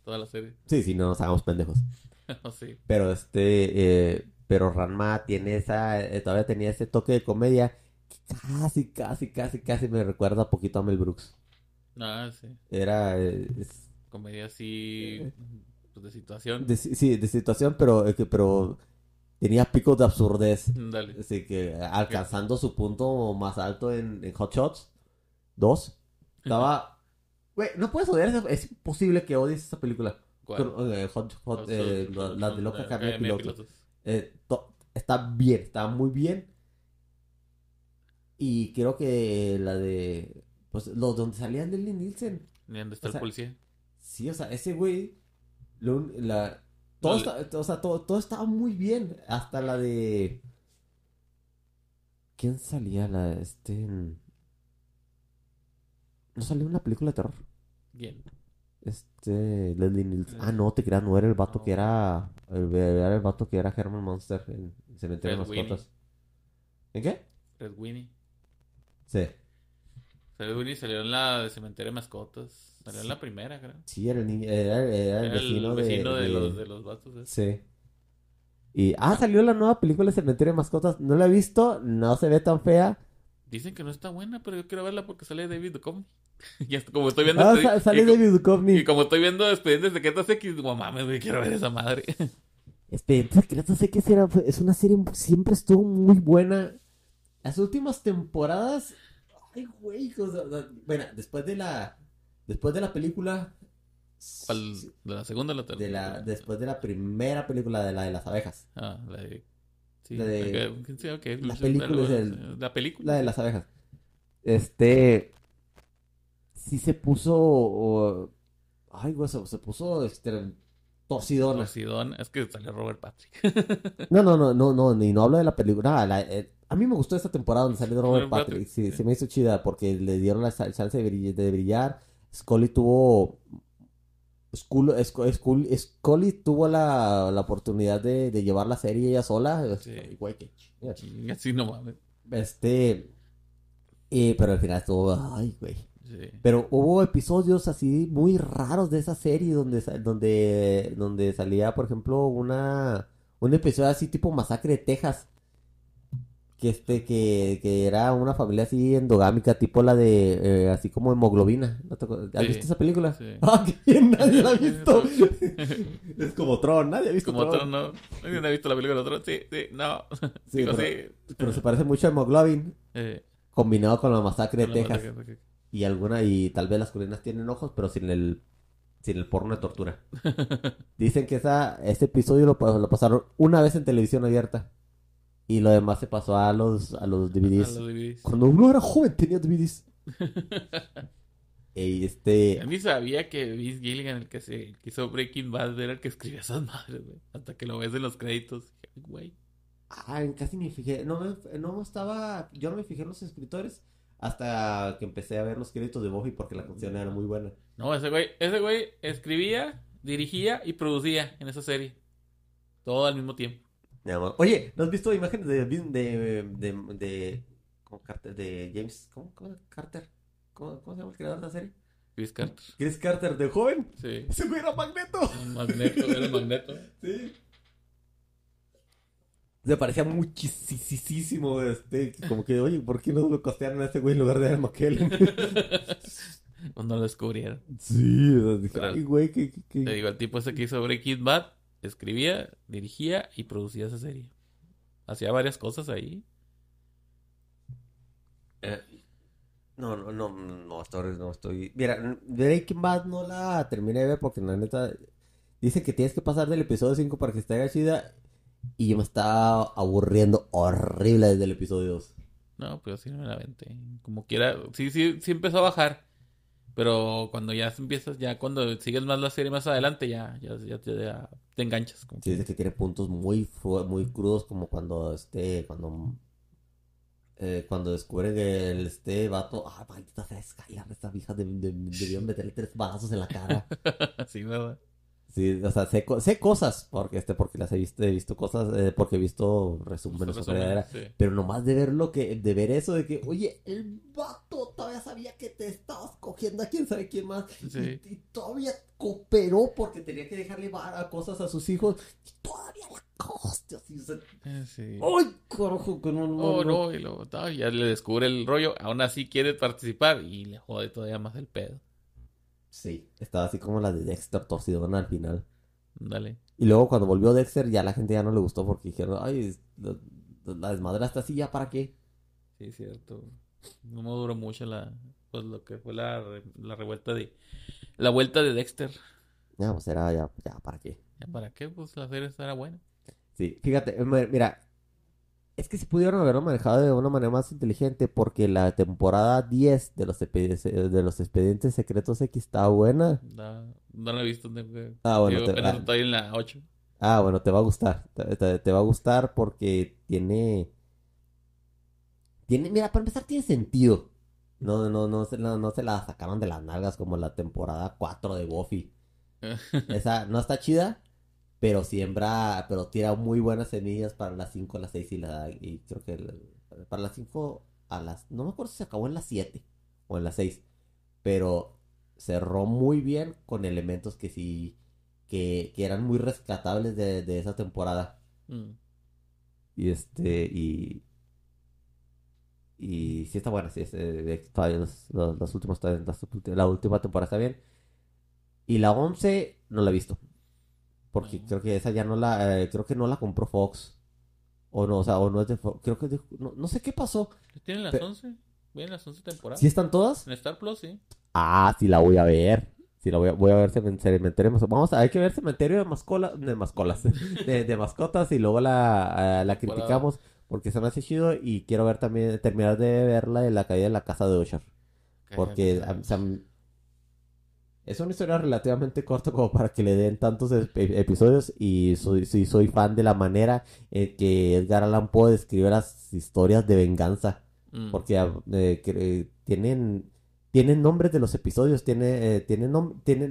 Toda la serie. Sí, sí, no nos hagamos pendejos. sí. Pero este, eh, pero Ranma tiene esa, eh, todavía tenía ese toque de comedia que casi, casi, casi, casi me recuerda poquito a Mel Brooks. Ah, sí. Era, eh, es- Comedia así pues, de situación. de, sí, de situación, pero, eh, pero tenía picos de absurdez. Dale. Así que alcanzando su punto más alto en, en Hot Shots 2. Estaba... Güey, no puedes odiar. Es imposible que odies esa película. ¿Cuál? Con- eh, Hot, Hot, Hot eh, Sauce, la, de Loca eh, Academia de Pilotos. Eh, to- está bien, está muy bien. Y creo que la de... Pues los donde salían de Lee Nielsen. Ni dónde está O sea, el policía. Sí, o sea, ese güey... lo la, todo, No, está- o sea, todo, todo estaba muy bien. Hasta la de... ¿Quién salía? La este... ¿No salió una película de terror? Bien. Este, Leslie Nielsen. Ah, no, te creas, no era el vato No. que era. el- Era el vato que era Herman Monster en Cementerio de. Mascotas. ¿En qué? Fred Winnie. Sí. Winnie salió en la de Cementerio de Mascotas. Salió en la primera, creo. Sí, era el niño, era, era el Era vecino, el vecino de, de, de- los, de los vatos. esos. Sí. Y, ah, salió la nueva película de Cementerio de Mascotas. No la he visto, no se ve tan fea. Dicen que no está buena, pero yo quiero verla porque sale David Duchovny. y hasta como estoy viendo... Ah, sa- sale y, David Duchovny. y como estoy viendo Expedientes Secretos X, digo, mames, güey, quiero ver esa madre. Expedientes Secretos, que será, es una serie, siempre estuvo muy buena. Las últimas temporadas, ay, güey, o sea, bueno, después de la, después de la película, ¿Cuál? ¿De la segunda o la de tercera? la, después de la primera película de la de las abejas, Ah, la de... Sí, La de- la película el- La película. la de las abejas, este, sí se puso, o- ay, güey, se, se puso, este, torcidona. Torcidón. Es que salió Robert Patrick. No, no, no, no, no, ni no hablo de la película. La- eh, a mí me gustó esta temporada donde salió Robert Patrick. Patrick, Sí, sí. se me hizo chida porque le dieron la chance de brillar. De brillar. Scully tuvo. Scully tuvo la, la oportunidad de, de llevar la serie ella sola. Sí. Ay, güey, qué chinga. Chinga, sí, no mames. Este. pero al final estuvo. Ay, güey. Sí. Pero hubo episodios así muy raros de esa serie donde, donde, donde salía, por ejemplo, una, un episodio así tipo Masacre de Texas. Que este, que, que era una familia así endogámica, tipo la de, eh, así como hemoglobina. ¿No te acuerdas? ¿Has Sí, visto esa película? sí. Ah, nadie la ha visto. es como Tron, nadie ha visto Como otro, Tron. no. ¿Alguien ha visto la película del otro? Sí, sí, no. Sí, Digo, pero, sí. pero se parece mucho a Hemoglobin, Eh, combinado con la Masacre de la Texas. Y alguna, y tal vez las colinas tienen ojos, pero sin el, sin el porno de tortura. Dicen que esa, ese episodio lo pasaron una vez en televisión abierta. Y lo demás se pasó a los, a los A DVDs. los DVDs. Cuando uno era joven tenía DVDs. y este... Yo ni sabía que Vince Gilligan, el que, se, el que hizo Breaking Bad, era el que escribía esas madres, güey. Hasta que lo ves en los créditos. Güey. Ah, casi ni me fijé. No, me, no estaba... Yo no me fijé en los escritores hasta que empecé a ver los créditos de Buffy porque la canción era muy buena. No, ese güey, ese güey escribía, dirigía y producía en esa serie. Todo al mismo tiempo. Oye, ¿no has visto imágenes de de de, de, de, ¿cómo Carter, de James ¿cómo, cómo Carter? ¿Cómo, cómo se llama el creador de la serie? Chris Carter. Chris Carter de joven. Sí. Ese güey era Magneto. Un Magneto, era Magneto. Sí. Se parecía muchísimo, este, como que, oye, ¿por qué no lo costearon a ese güey en lugar de a McKellen? Cuando lo descubrieron. sí, o sea, dije, ay, güey, que, que, que- Te digo, el tipo ese que hizo Breaking Bad, escribía, dirigía y producía esa serie. Hacía varias cosas ahí. Eh, No, no, no, no estoy, no estoy. Mira, Breaking Bad no la terminé de ver porque la neta dice que tienes que pasar del episodio 5 para que esté chida y yo me estaba aburriendo horrible desde el episodio 2. No, pero sí me la aventé. Como quiera, sí, sí, sí empezó a bajar. Pero cuando ya empiezas, ya cuando sigues más la serie más adelante, ya, ya, ya, te- ya te enganchas. como Sí, dice que tiene puntos muy, muy crudos como cuando este, cuando eh, cuando descubren que el este vato, ah, maldita sea Skylar, esta vieja de, de- debieron meterle tres balazos en la cara. sí, ¿verdad? Sí, o sea, sé, sé cosas, porque este, porque las he visto, he visto cosas, eh, porque he visto resúmenes Resumen, sí. pero nomás de ver lo que, de ver eso de que, oye, el vato todavía sabía que te estabas cogiendo a quién sabe quién más, Sí. y, y todavía cooperó porque tenía que dejarle a cosas a sus hijos, y todavía la coste, así, o sea, Eh, sí. ¡ay! Que no, no, Oh, no. no, y luego ya le descubre el rollo. Aún así quiere participar y le jode todavía más el pedo. Sí, estaba así como la de Dexter torcidona al final. Dale. Y luego cuando volvió Dexter ya la gente ya no le gustó porque dijeron, ay, la, la desmadra está así, ¿ya para qué? Sí, cierto. No me duró mucho la, pues lo que fue la, la revuelta de... La vuelta de Dexter. Ya, pues era ya, ya, ¿para qué? ¿Ya ¿Para qué? Pues la serie estará buena. Sí, fíjate, mi- mira, es que si pudieron haberlo manejado de una manera más inteligente porque la temporada 10 de los, de los expedientes secretos X está buena. No, no la he visto. No, Ah, bueno, Yo te- apenas ah. estoy en la 8. Ah, bueno, te va a gustar. Te, te- te va a gustar porque tiene. Tiene, mira, para empezar, tiene sentido. No, no, no, se, no, no se la sacaron de las nalgas como la temporada 4 de Buffy. Esa no está chida, pero siembra, pero tira muy buenas semillas para las 5, las 6 y la. Y creo que el- para las 5 a las. No me acuerdo si se acabó en las 7 o en las 6. Pero cerró muy bien con elementos que sí. Que, que eran muy rescatables de, de esa temporada. Mm. Y este. Y. Y sí está buena, sí. es, eh, todavía los, los- los últimos, todavía- la última temporada está bien. Y la 11 no la he visto. Porque creo que esa ya no la. eh, creo que no la compró Fox. O no, o sea, o no es de Fox. Creo que es de- no, no sé qué pasó. ¿Tienen las Pe- 11? ¿Vienen las 11 temporadas? ¿Sí están todas? En Star Plus, sí. Ah, sí la voy a ver. Sí la voy a, voy a ver Cemen- Cementerio. de Vamos a, hay que ver Cementerio de Mascola, de Mascolas, de, de mascotas y luego la, ah, la criticamos porque se me hace chido y quiero ver también, terminar de ver la de la caída de la casa de Usher. Porque a- m- es una historia relativamente corta como para que le den tantos ep- episodios y soy, soy fan de la manera en que Edgar Allan Poe describe las historias de venganza. Mm. Porque eh, que, tienen tienen nombres de los episodios, tiene, eh, tienen,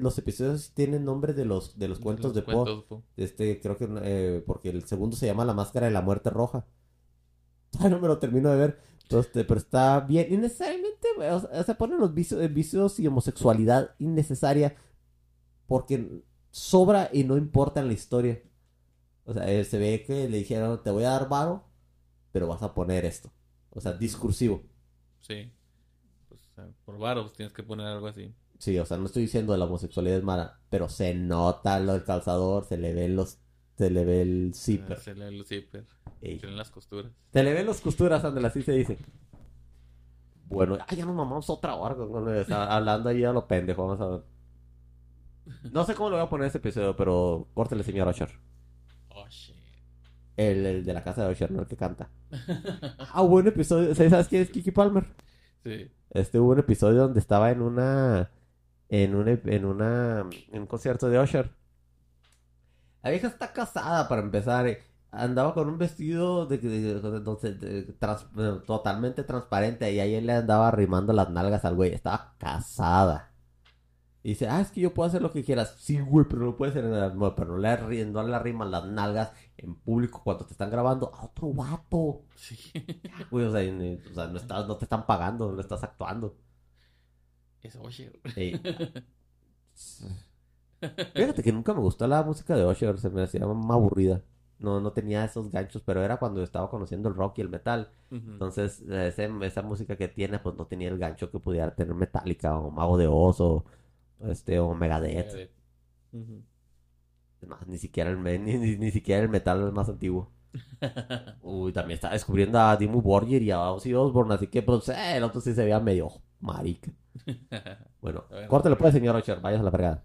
los episodios tienen nombres de los de los De cuentos los de Poe. po. Este, creo que eh, porque el segundo se llama La Máscara de la Muerte Roja. Todavía no me lo termino de ver. Entonces, pero está bien. Innecesariamente, o sea, se ponen los vicios, eh, vicios y homosexualidad innecesaria porque sobra y no importa en la historia. O sea, eh, se ve que le dijeron, te voy a dar varo, pero vas a poner esto. O sea, discursivo. Sí. Pues, por varo, pues, tienes que poner algo así. Sí, o sea, no estoy diciendo la homosexualidad es mala, pero se nota lo del calzador, se le ven los, se le ve el zipper. Se le el zipper. Leen las costuras. Se le ven las costuras, Ándale, así se dice. Bueno, ya nos mamamos otra hora hablando ahí a lo pendejo, vamos a ver. No sé cómo le voy a poner este episodio, pero córtele, señor Usher. Oh, shit. El, el de la casa de Usher, no el que canta. Ah, hubo un episodio, ¿sabes quién es Kiki Palmer? sí. Este hubo un episodio donde estaba en una. En una. En una. En un concierto de Usher. La vieja está casada para empezar. eh. Andaba con un vestido de, de- de- de- de- trans- eh, totalmente transparente y ahí él le andaba arrimando las nalgas al güey. Estaba casada. Y dice, ah, es que yo puedo hacer lo que quieras. Sí, güey, pero no puede ser en el- no, pero no le, no le arriman las nalgas en público cuando te están grabando a otro vato. Sí. Güey, o sea, y- o sea, no, estás, no te están pagando, no estás actuando. Es Usher. Ey. Fíjate que nunca me gustó la música de Usher, se me hacía más aburrida. No, no tenía esos ganchos, pero era cuando estaba conociendo el rock y el metal. Entonces, ese- esa música que tiene, pues no tenía el gancho que pudiera tener Metallica o Mago de Oso, este, o Megadeth. Más, ni siquiera el, ni, ni- ni siquiera el metal es más antiguo. Uy, también estaba descubriendo a Dimmu Borgir y a Ozzy Osbourne, así que pues eh, el otro sí se veía medio marica. Bueno, Bueno. córtelo pues, señor Usher, vayas a la fregada.